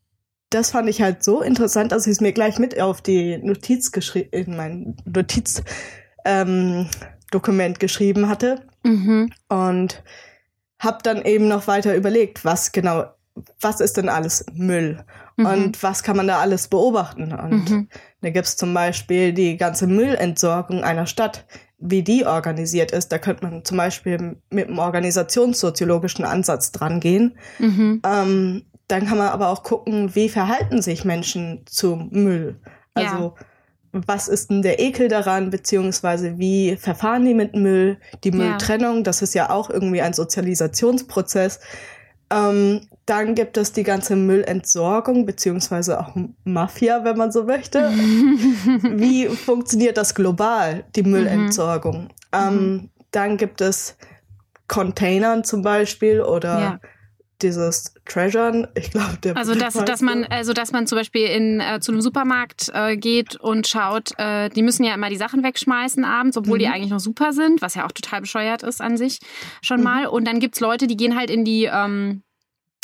das fand ich halt so interessant, dass ich es mir gleich mit auf die Notiz geschrieben, in mein Notizdokument ähm, geschrieben hatte. Mhm. Und habe dann eben noch weiter überlegt, was genau, was ist denn alles Müll? Mhm. Und was kann man da alles beobachten? Und mhm. da gibt's zum Beispiel die ganze Müllentsorgung einer Stadt, wie die organisiert ist. Da könnte man zum Beispiel mit einem organisationssoziologischen Ansatz dran gehen. Mhm. Ähm, dann kann man aber auch gucken, wie verhalten sich Menschen zum Müll. Also ja. was ist denn der Ekel daran, beziehungsweise wie verfahren die mit Müll? Die Mülltrennung, ja. das ist ja auch irgendwie ein Sozialisationsprozess. Ähm, dann gibt es die ganze Müllentsorgung, beziehungsweise auch Mafia, wenn man so möchte. Wie funktioniert das global, die Müllentsorgung? Mhm. Ähm, dann gibt es Containern zum Beispiel oder ja. dieses Treasuren. Ich glaube, der also dass, dass man also dass man zum Beispiel in äh, zu einem Supermarkt äh, geht und schaut, äh, die müssen ja immer die Sachen wegschmeißen abends, obwohl mhm. die eigentlich noch super sind, was ja auch total bescheuert ist an sich schon mhm. mal. Und dann gibt's Leute, die gehen halt in die ähm,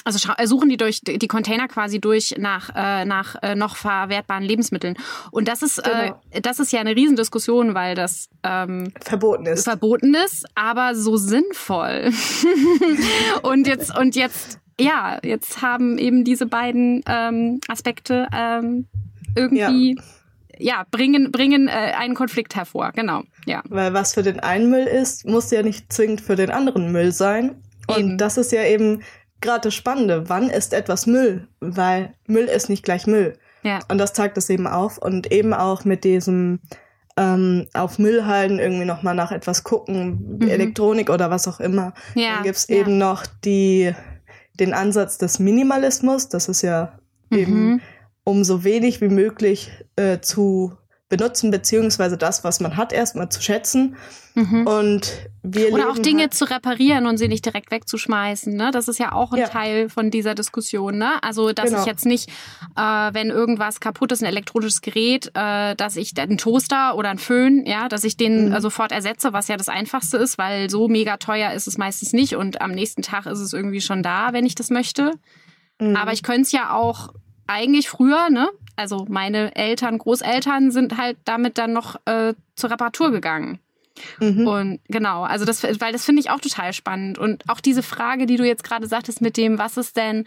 also äh, suchen die durch die Container quasi durch nach, äh, nach äh, noch verwertbaren Lebensmitteln. Und das ist, äh, genau. äh, das ist ja eine Riesendiskussion, weil das ähm, verboten ist. Verboten ist, aber so sinnvoll. und jetzt, und jetzt, ja, jetzt haben eben diese beiden ähm, Aspekte ähm, irgendwie. Ja ja, bringen, bringen äh, einen Konflikt hervor, genau. Ja. Weil was für den einen Müll ist, muss ja nicht zwingend für den anderen Müll sein. Und eben. das ist ja eben gerade das Spannende. Wann ist etwas Müll? Weil Müll ist nicht gleich Müll. Ja. Und das zeigt es eben auf. Und eben auch mit diesem ähm, auf Müllhalden irgendwie nochmal nach etwas gucken, mhm. Elektronik oder was auch immer. Ja. Dann gibt's ja. eben noch die, den Ansatz des Minimalismus. Das ist ja mhm. eben um so wenig wie möglich äh, zu benutzen, beziehungsweise das, was man hat, erstmal zu schätzen. Mhm. Und wir Oder auch Dinge halt zu reparieren und sie nicht direkt wegzuschmeißen. Ne? Das ist ja auch ein ja. Teil von dieser Diskussion. Ne? Also, dass genau. ich jetzt nicht, äh, wenn irgendwas kaputt ist, ein elektronisches Gerät, äh, dass ich einen Toaster oder einen Föhn, ja, dass ich den mhm. äh, sofort ersetze, was ja das Einfachste ist, weil so mega teuer ist es meistens nicht und am nächsten Tag ist es irgendwie schon da, wenn ich das möchte. Mhm. Aber ich könnte es ja auch eigentlich früher, ne? Also meine Eltern, Großeltern sind halt damit dann noch äh, zur Reparatur gegangen. Mhm. Und genau, also das, weil das finde ich auch total spannend. Und auch diese Frage, die du jetzt gerade sagtest mit dem, was ist denn,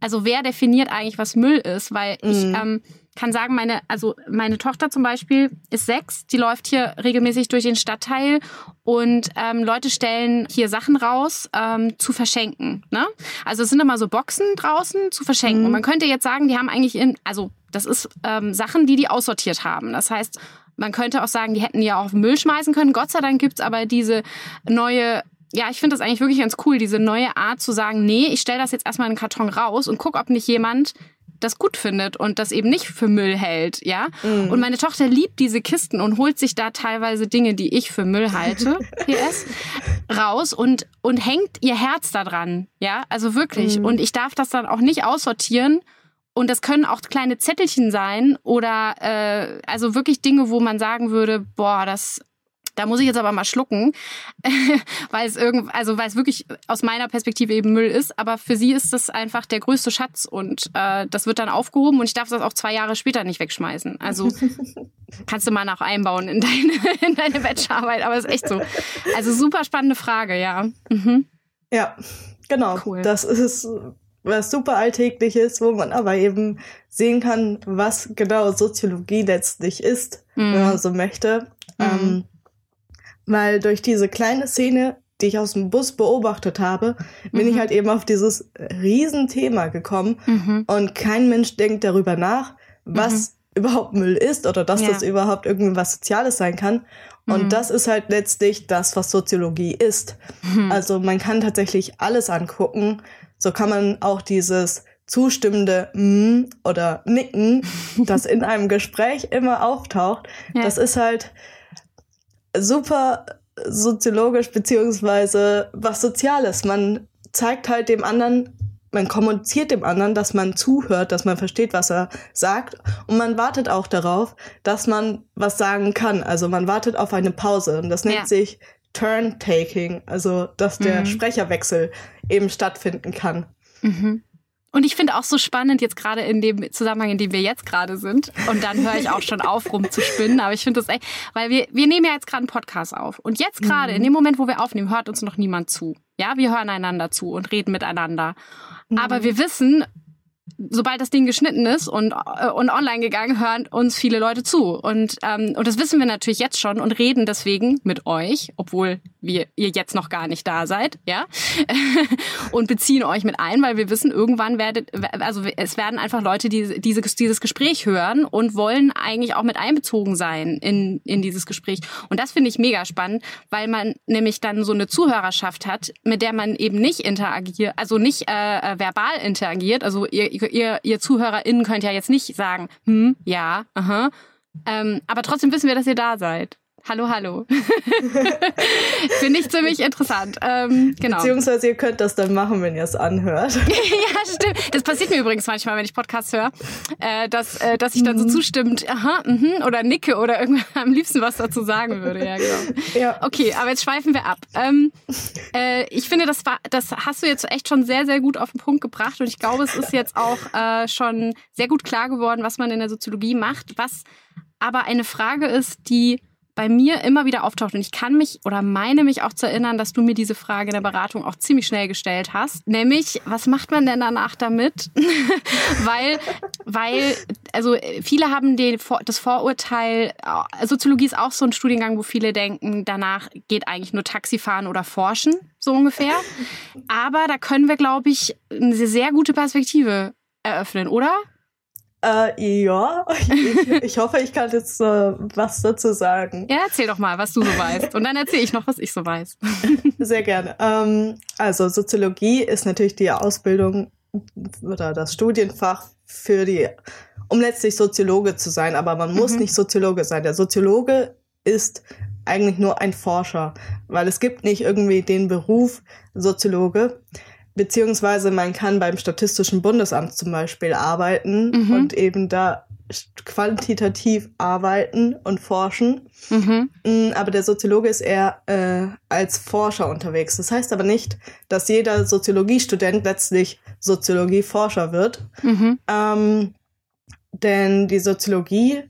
also wer definiert eigentlich, was Müll ist? Weil mhm. ich ähm, kann sagen, meine, also meine Tochter zum Beispiel ist sechs, die läuft hier regelmäßig durch den Stadtteil und ähm, Leute stellen hier Sachen raus ähm, zu verschenken. Ne? Also es sind immer so Boxen draußen zu verschenken. Mhm. Und man könnte jetzt sagen, die haben eigentlich in, also das ist ähm, Sachen, die die aussortiert haben. Das heißt, man könnte auch sagen, die hätten ja auch auf den Müll schmeißen können. Gott sei Dank gibt's aber diese neue ja, ich finde das eigentlich wirklich ganz cool, diese neue Art zu sagen, nee, ich stelle das jetzt erstmal in den Karton raus und guck, ob nicht jemand das gut findet und das eben nicht für Müll hält, ja. Mm. Und meine Tochter liebt diese Kisten und holt sich da teilweise Dinge, die ich für Müll halte, PS, raus und, und hängt ihr Herz da dran, ja. Also wirklich. Mm. Und ich darf das dann auch nicht aussortieren. Und das können auch kleine Zettelchen sein oder äh, also wirklich Dinge, wo man sagen würde, boah, das da muss ich jetzt aber mal schlucken, weil es irgend, also weil es wirklich aus meiner Perspektive eben Müll ist. Aber für sie ist das einfach der größte Schatz und äh, das wird dann aufgehoben und ich darf das auch zwei Jahre später nicht wegschmeißen. Also kannst du mal nach einbauen in deine, in deine Bachelorarbeit, aber es ist echt so. Also super spannende Frage, ja. Mhm. Ja, genau. Cool. Das ist was super alltägliches, wo man aber eben sehen kann, was genau Soziologie letztlich ist, mhm. wenn man so möchte. Mhm. Ähm, weil durch diese kleine Szene, die ich aus dem Bus beobachtet habe, bin mhm. ich halt eben auf dieses Riesenthema gekommen mhm. und kein Mensch denkt darüber nach, was mhm. überhaupt Müll ist oder dass ja. das überhaupt irgendwas Soziales sein kann. Und mhm. das ist halt letztlich das, was Soziologie ist. Mhm. Also man kann tatsächlich alles angucken. So kann man auch dieses zustimmende mm oder Nicken, das in einem Gespräch immer auftaucht, ja. das ist halt super soziologisch beziehungsweise was Soziales. Man zeigt halt dem anderen, man kommuniziert dem anderen, dass man zuhört, dass man versteht, was er sagt und man wartet auch darauf, dass man was sagen kann. Also man wartet auf eine Pause und das nennt ja. sich Turn-Taking, also dass der mhm. Sprecherwechsel eben stattfinden kann. Mhm. Und ich finde auch so spannend, jetzt gerade in dem Zusammenhang, in dem wir jetzt gerade sind. Und dann höre ich auch schon auf, rumzuspinnen. Aber ich finde das echt, weil wir, wir nehmen ja jetzt gerade einen Podcast auf. Und jetzt gerade, mhm. in dem Moment, wo wir aufnehmen, hört uns noch niemand zu. Ja, wir hören einander zu und reden miteinander. Mhm. Aber wir wissen, sobald das Ding geschnitten ist und, äh, und online gegangen, hören uns viele Leute zu. Und, ähm, und das wissen wir natürlich jetzt schon und reden deswegen mit euch, obwohl wir, ihr jetzt noch gar nicht da seid, ja, und beziehen euch mit ein, weil wir wissen, irgendwann werdet, also es werden einfach Leute, die diese, dieses Gespräch hören und wollen eigentlich auch mit einbezogen sein in, in dieses Gespräch. Und das finde ich mega spannend, weil man nämlich dann so eine Zuhörerschaft hat, mit der man eben nicht interagiert, also nicht äh, äh verbal interagiert. Also ihr, ihr, ihr ZuhörerInnen könnt ja jetzt nicht sagen, hm, ja, aha. Ähm, aber trotzdem wissen wir, dass ihr da seid. Hallo, hallo. Finde ich ziemlich interessant. Ähm, genau. Beziehungsweise ihr könnt das dann machen, wenn ihr es anhört. ja, stimmt. Das passiert mir übrigens manchmal, wenn ich Podcasts höre, äh, dass, äh, dass ich dann so mhm. zustimmend, aha, mh, oder nicke oder irgendwann am liebsten was dazu sagen würde. Ja, genau. Ja. Okay, aber jetzt schweifen wir ab. Ähm, äh, ich finde, das, war, das hast du jetzt echt schon sehr, sehr gut auf den Punkt gebracht und ich glaube, es ist jetzt auch äh, schon sehr gut klar geworden, was man in der Soziologie macht, was aber eine Frage ist, die bei mir immer wieder auftaucht. Und ich kann mich oder meine mich auch zu erinnern, dass du mir diese Frage in der Beratung auch ziemlich schnell gestellt hast. Nämlich, was macht man denn danach damit? weil, weil, also viele haben den, das Vorurteil, äh, Soziologie ist auch so ein Studiengang, wo viele denken, danach geht eigentlich nur Taxifahren oder Forschen, so ungefähr. Aber da können wir, glaube ich, eine sehr gute Perspektive eröffnen, oder? Äh, ja, ich, ich, hoffe, ich kann jetzt äh, was dazu sagen. Ja, erzähl doch mal, was du so weißt. Und dann erzähle ich noch, was ich so weiß. Sehr gerne. Ähm, also Soziologie ist natürlich die Ausbildung oder das Studienfach für die, um letztlich Soziologe zu sein. Aber man muss mhm. nicht Soziologe sein. Der Soziologe ist eigentlich nur ein Forscher, weil es gibt nicht irgendwie den Beruf Soziologe. Beziehungsweise man kann beim Statistischen Bundesamt zum Beispiel arbeiten mhm. und eben da quantitativ arbeiten und forschen. Mhm. Mm, aber der Soziologe ist eher äh, als Forscher unterwegs. Das heißt aber nicht, dass jeder Soziologiestudent letztlich Soziologieforscher wird. Mhm. Ähm, denn die Soziologie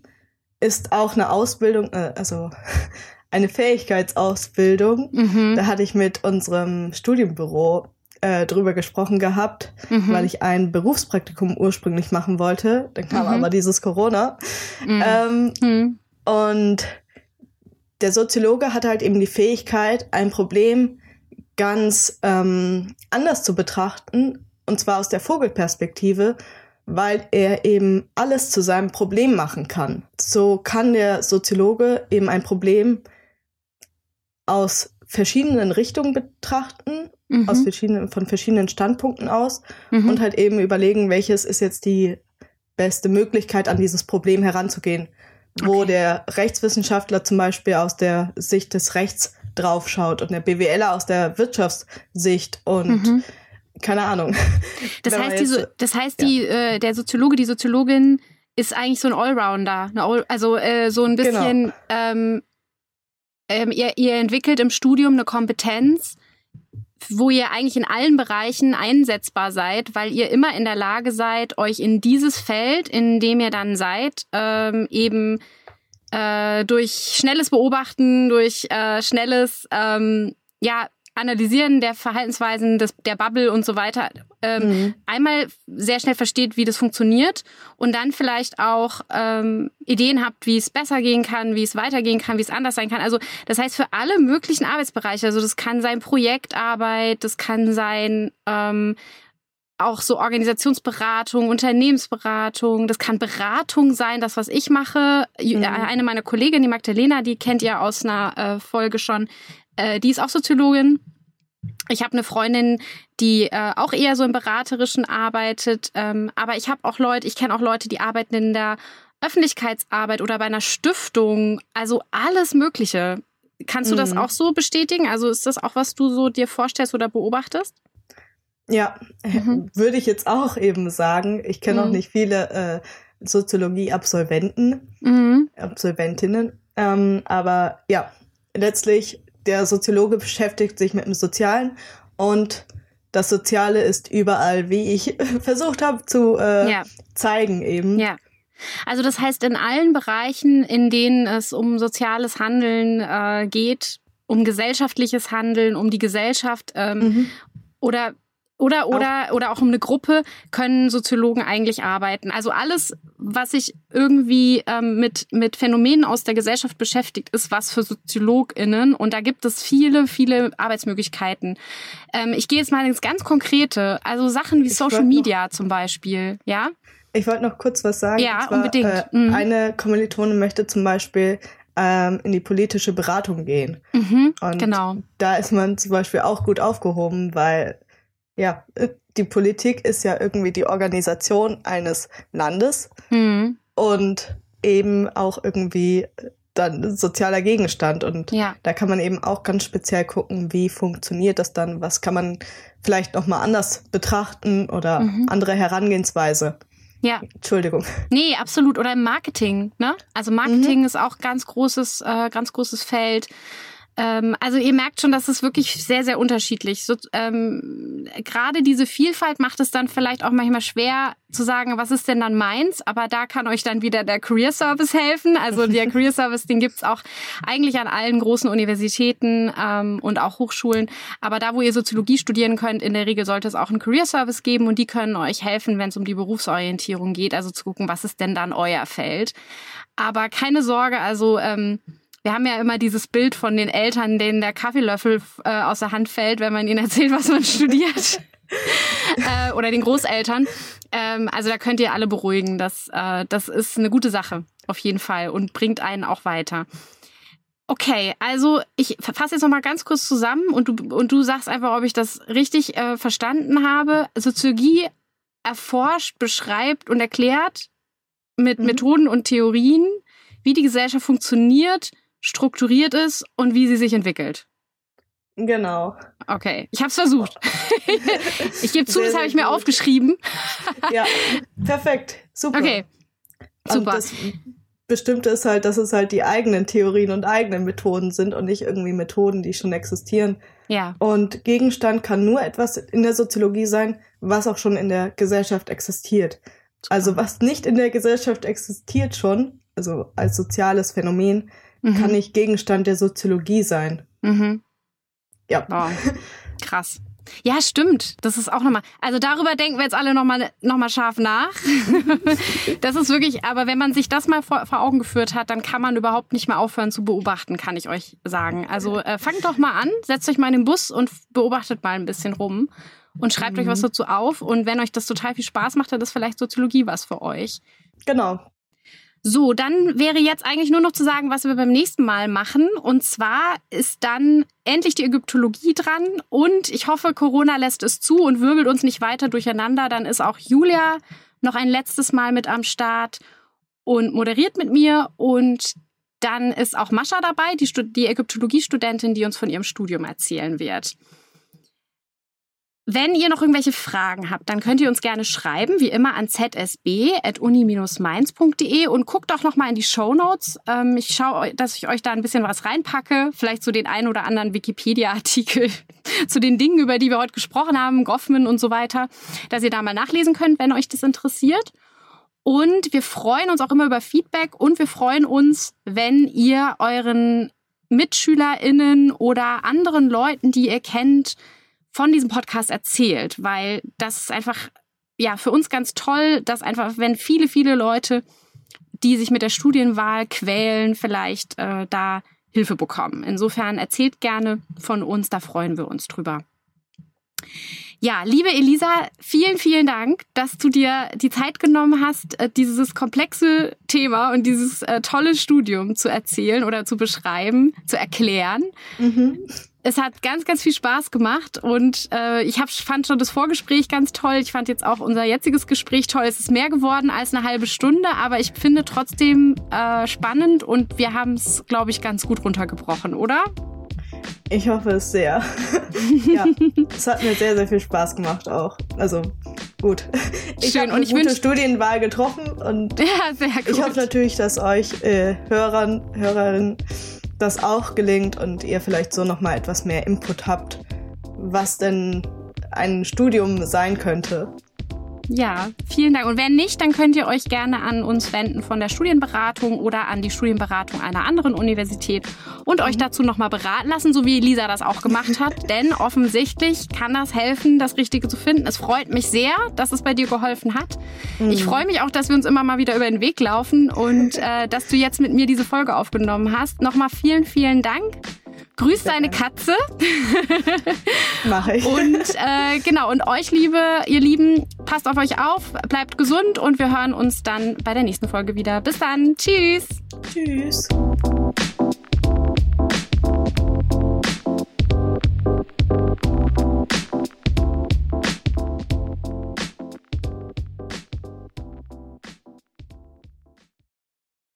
ist auch eine Ausbildung, äh, also eine Fähigkeitsausbildung. Mhm. Da hatte ich mit unserem Studienbüro äh, drüber gesprochen gehabt, mhm. weil ich ein Berufspraktikum ursprünglich machen wollte. Dann kam mhm. aber dieses Corona. Mhm. Ähm, mhm. und der Soziologe hat halt eben die Fähigkeit, ein Problem ganz ähm, anders zu betrachten, und zwar aus der Vogelperspektive, weil er eben alles zu seinem Problem machen kann. So kann der Soziologe eben ein Problem aus verschiedenen Richtungen betrachten mhm. aus verschiedenen, von verschiedenen Standpunkten aus mhm. und halt eben überlegen, welches ist jetzt die beste Möglichkeit, an dieses Problem heranzugehen. Wo okay. der Rechtswissenschaftler zum Beispiel aus der Sicht des Rechts draufschaut und der BWLer aus der Wirtschaftssicht und mhm. keine Ahnung. Das heißt, die, das heißt, die, äh, der Soziologe, die Soziologin ist eigentlich so ein Allrounder. also äh, so ein bisschen, genau. ähm, ähm, ihr, ihr entwickelt im Studium eine Kompetenz, wo ihr eigentlich in allen Bereichen einsetzbar seid, weil ihr immer in der Lage seid, euch in dieses Feld, in dem ihr dann seid, ähm, eben äh, durch schnelles Beobachten, durch äh, schnelles ähm, ja, Analysieren der Verhaltensweisen des, der Bubble und so weiter ähm, mhm. einmal sehr schnell versteht, wie das funktioniert und dann vielleicht auch ähm, Ideen habt, wie es besser gehen kann, wie es weitergehen kann, wie es anders sein kann. Also das heißt für alle möglichen Arbeitsbereiche. Also das kann sein Projektarbeit, das kann sein ähm, auch so Organisationsberatung, Unternehmensberatung, das kann Beratung sein, das, was ich mache. Mhm. Eine meiner Kolleginnen, die Magdalena, die kennt ihr aus einer äh, Folge schon, äh, die ist auch Soziologin. Ich habe eine Freundin, die äh, auch eher so im Beraterischen arbeitet. Ähm, aber ich habe auch Leute, ich kenne auch Leute, die arbeiten in der Öffentlichkeitsarbeit oder bei einer Stiftung. Also alles Mögliche. Kannst du das mhm. auch so bestätigen? Also ist das auch, was du so dir vorstellst oder beobachtest? Ja, mhm. würde ich jetzt auch eben sagen. Ich kenne mhm. auch nicht viele äh, Soziologie-Absolventen, mhm. Absolventinnen. Ähm, aber ja, letztlich der Soziologe beschäftigt sich mit dem Sozialen und das Soziale ist überall, wie ich versucht habe zu äh, ja. zeigen eben. Ja. Also das heißt, in allen Bereichen, in denen es um soziales Handeln äh, geht, um gesellschaftliches Handeln, um die Gesellschaft ähm, mhm. oder oder, oder, auch. oder auch um eine Gruppe können Soziologen eigentlich arbeiten. Also alles, was sich irgendwie ähm, mit, mit Phänomenen aus der Gesellschaft beschäftigt, ist was für SoziologInnen. Und da gibt es viele, viele Arbeitsmöglichkeiten. Ähm, ich gehe jetzt mal ins ganz Konkrete. Also Sachen wie ich Social Media zum Beispiel, ja? Ich wollte noch kurz was sagen. Ja, zwar, unbedingt. Äh, mhm. Eine Kommilitone möchte zum Beispiel ähm, in die politische Beratung gehen. Mhm, Und genau. da ist man zum Beispiel auch gut aufgehoben, weil ja, äh, die Politik ist ja irgendwie die Organisation eines Landes mhm. und eben auch irgendwie dann sozialer Gegenstand. Und ja. da kann man eben auch ganz speziell gucken, wie funktioniert das dann, was kann man vielleicht nochmal anders betrachten oder mhm. andere Herangehensweise. Ja. Entschuldigung. Nee, absolut. Oder im Marketing, ne? Also Marketing mhm. ist auch ganz großes, äh, ganz großes Feld. Ähm, also ihr merkt schon, dass es wirklich sehr, sehr unterschiedlich. So, ähm, Gerade diese Vielfalt macht es dann vielleicht auch manchmal schwer zu sagen, was ist denn dann meins? Aber da kann euch dann wieder der Career Service helfen. Also der Career Service, den gibt's auch eigentlich an allen großen Universitäten ähm, und auch Hochschulen. Aber da, wo ihr Soziologie studieren könnt, in der Regel sollte es auch einen Career Service geben und die können euch helfen, wenn es um die Berufsorientierung geht. Also zu gucken, was ist denn dann euer Feld. Aber keine Sorge, also ähm, wir haben ja immer dieses Bild von den Eltern, denen der Kaffeelöffel äh, aus der Hand fällt, wenn man ihnen erzählt, was man studiert. äh, oder den Großeltern. Ähm, also da könnt ihr alle beruhigen. Das, äh, das ist eine gute Sache, auf jeden Fall, und bringt einen auch weiter. Okay, also ich fasse jetzt noch mal ganz kurz zusammen und du, und du sagst einfach, ob ich das richtig äh, verstanden habe. Soziologie erforscht, beschreibt und erklärt mit mhm. Methoden und Theorien, wie die Gesellschaft funktioniert strukturiert ist und wie sie sich entwickelt. Genau. Okay, ich habe es versucht. ich gebe zu, das habe ich mir aufgeschrieben. ja, perfekt. Super. Okay, super. Und das Bestimmte ist halt, dass es halt die eigenen Theorien und eigenen Methoden sind und nicht irgendwie Methoden, die schon existieren. Ja. Und Gegenstand kann nur etwas in der Soziologie sein, was auch schon in der Gesellschaft existiert. Also was nicht in der Gesellschaft existiert schon, also als soziales Phänomen, mhm. kann nicht Gegenstand der Soziologie sein. Mhm. Ja. Wow. Krass. Ja, stimmt. Das ist auch nochmal. Also darüber denken wir jetzt alle nochmal noch mal scharf nach. das ist wirklich, aber wenn man sich das mal vor, vor, Augen geführt hat, dann kann man überhaupt nicht mehr aufhören zu beobachten, kann ich euch sagen. Also äh, fangt doch mal an, setzt euch mal in den Bus und beobachtet mal ein bisschen rum und schreibt mhm. euch was dazu auf. Und wenn euch das total viel Spaß macht, dann ist vielleicht Soziologie was für euch. Genau. So, dann wäre jetzt eigentlich nur noch zu sagen, was wir beim nächsten Mal machen. Und zwar ist dann endlich die Ägyptologie dran. Und ich hoffe, Corona lässt es zu und wirbelt uns nicht weiter durcheinander. Dann ist auch Julia noch ein letztes Mal mit am Start und moderiert mit mir. Und dann ist auch Mascha dabei, die, die Ägyptologie-Studentin, die uns von ihrem Studium erzählen wird. Wenn ihr noch irgendwelche Fragen habt, dann könnt ihr uns gerne schreiben, wie immer an zsb.uni-mainz.de und guckt doch noch mal in die Show Notes. Ähm, ich schaue, dass ich euch da ein bisschen was reinpacke, vielleicht so den einen oder anderen Wikipedia-Artikel zu den Dingen, über die wir heute gesprochen haben, Goffman und so weiter, dass ihr da mal nachlesen könnt, wenn euch das interessiert. Und wir freuen uns auch immer über Feedback und wir freuen uns, wenn ihr euren MitschülerInnen oder anderen Leuten, die ihr kennt, von diesem Podcast erzählt, weil das ist einfach ja für uns ganz toll, dass einfach, wenn viele, viele Leute, die sich mit der Studienwahl quälen, vielleicht äh, da Hilfe bekommen. Insofern erzählt gerne von uns, da freuen wir uns drüber. Ja, liebe Elisa, vielen, vielen Dank, dass du dir die Zeit genommen hast, äh, dieses komplexe Thema und dieses äh, tolle Studium zu erzählen oder zu beschreiben, zu erklären. Mhm es hat ganz, ganz viel Spaß gemacht und äh, ich hab, fand schon das Vorgespräch ganz toll. Ich fand jetzt auch unser jetziges Gespräch toll. Es ist mehr geworden als eine halbe Stunde, aber ich finde trotzdem äh, spannend und wir haben es, glaube ich, ganz gut runtergebrochen, oder? Ich hoffe es sehr. ja, es hat mir sehr, sehr viel Spaß gemacht auch. Also gut. Ich habe eine ich gute Studienwahl getroffen und ja, sehr gut. ich hoffe natürlich, dass euch äh, Hörern, Hörerinnen das auch gelingt und ihr vielleicht so nochmal etwas mehr Input habt, was denn ein Studium sein könnte. Ja, vielen Dank. Und wenn nicht, dann könnt ihr euch gerne an uns wenden von der Studienberatung oder an die Studienberatung einer anderen Universität und euch dazu nochmal beraten lassen, so wie Lisa das auch gemacht hat. Denn offensichtlich kann das helfen, das Richtige zu finden. Es freut mich sehr, dass es bei dir geholfen hat. Mhm. Ich freue mich auch, dass wir uns immer mal wieder über den Weg laufen und äh, dass du jetzt mit mir diese Folge aufgenommen hast. Nochmal vielen, vielen Dank. Grüß deine. Katze. Mache ich. Und äh, genau, und euch, liebe, ihr Lieben, passt auf euch auf, bleibt gesund und wir hören uns dann bei der nächsten Folge wieder. Bis dann. Tschüss. Tschüss.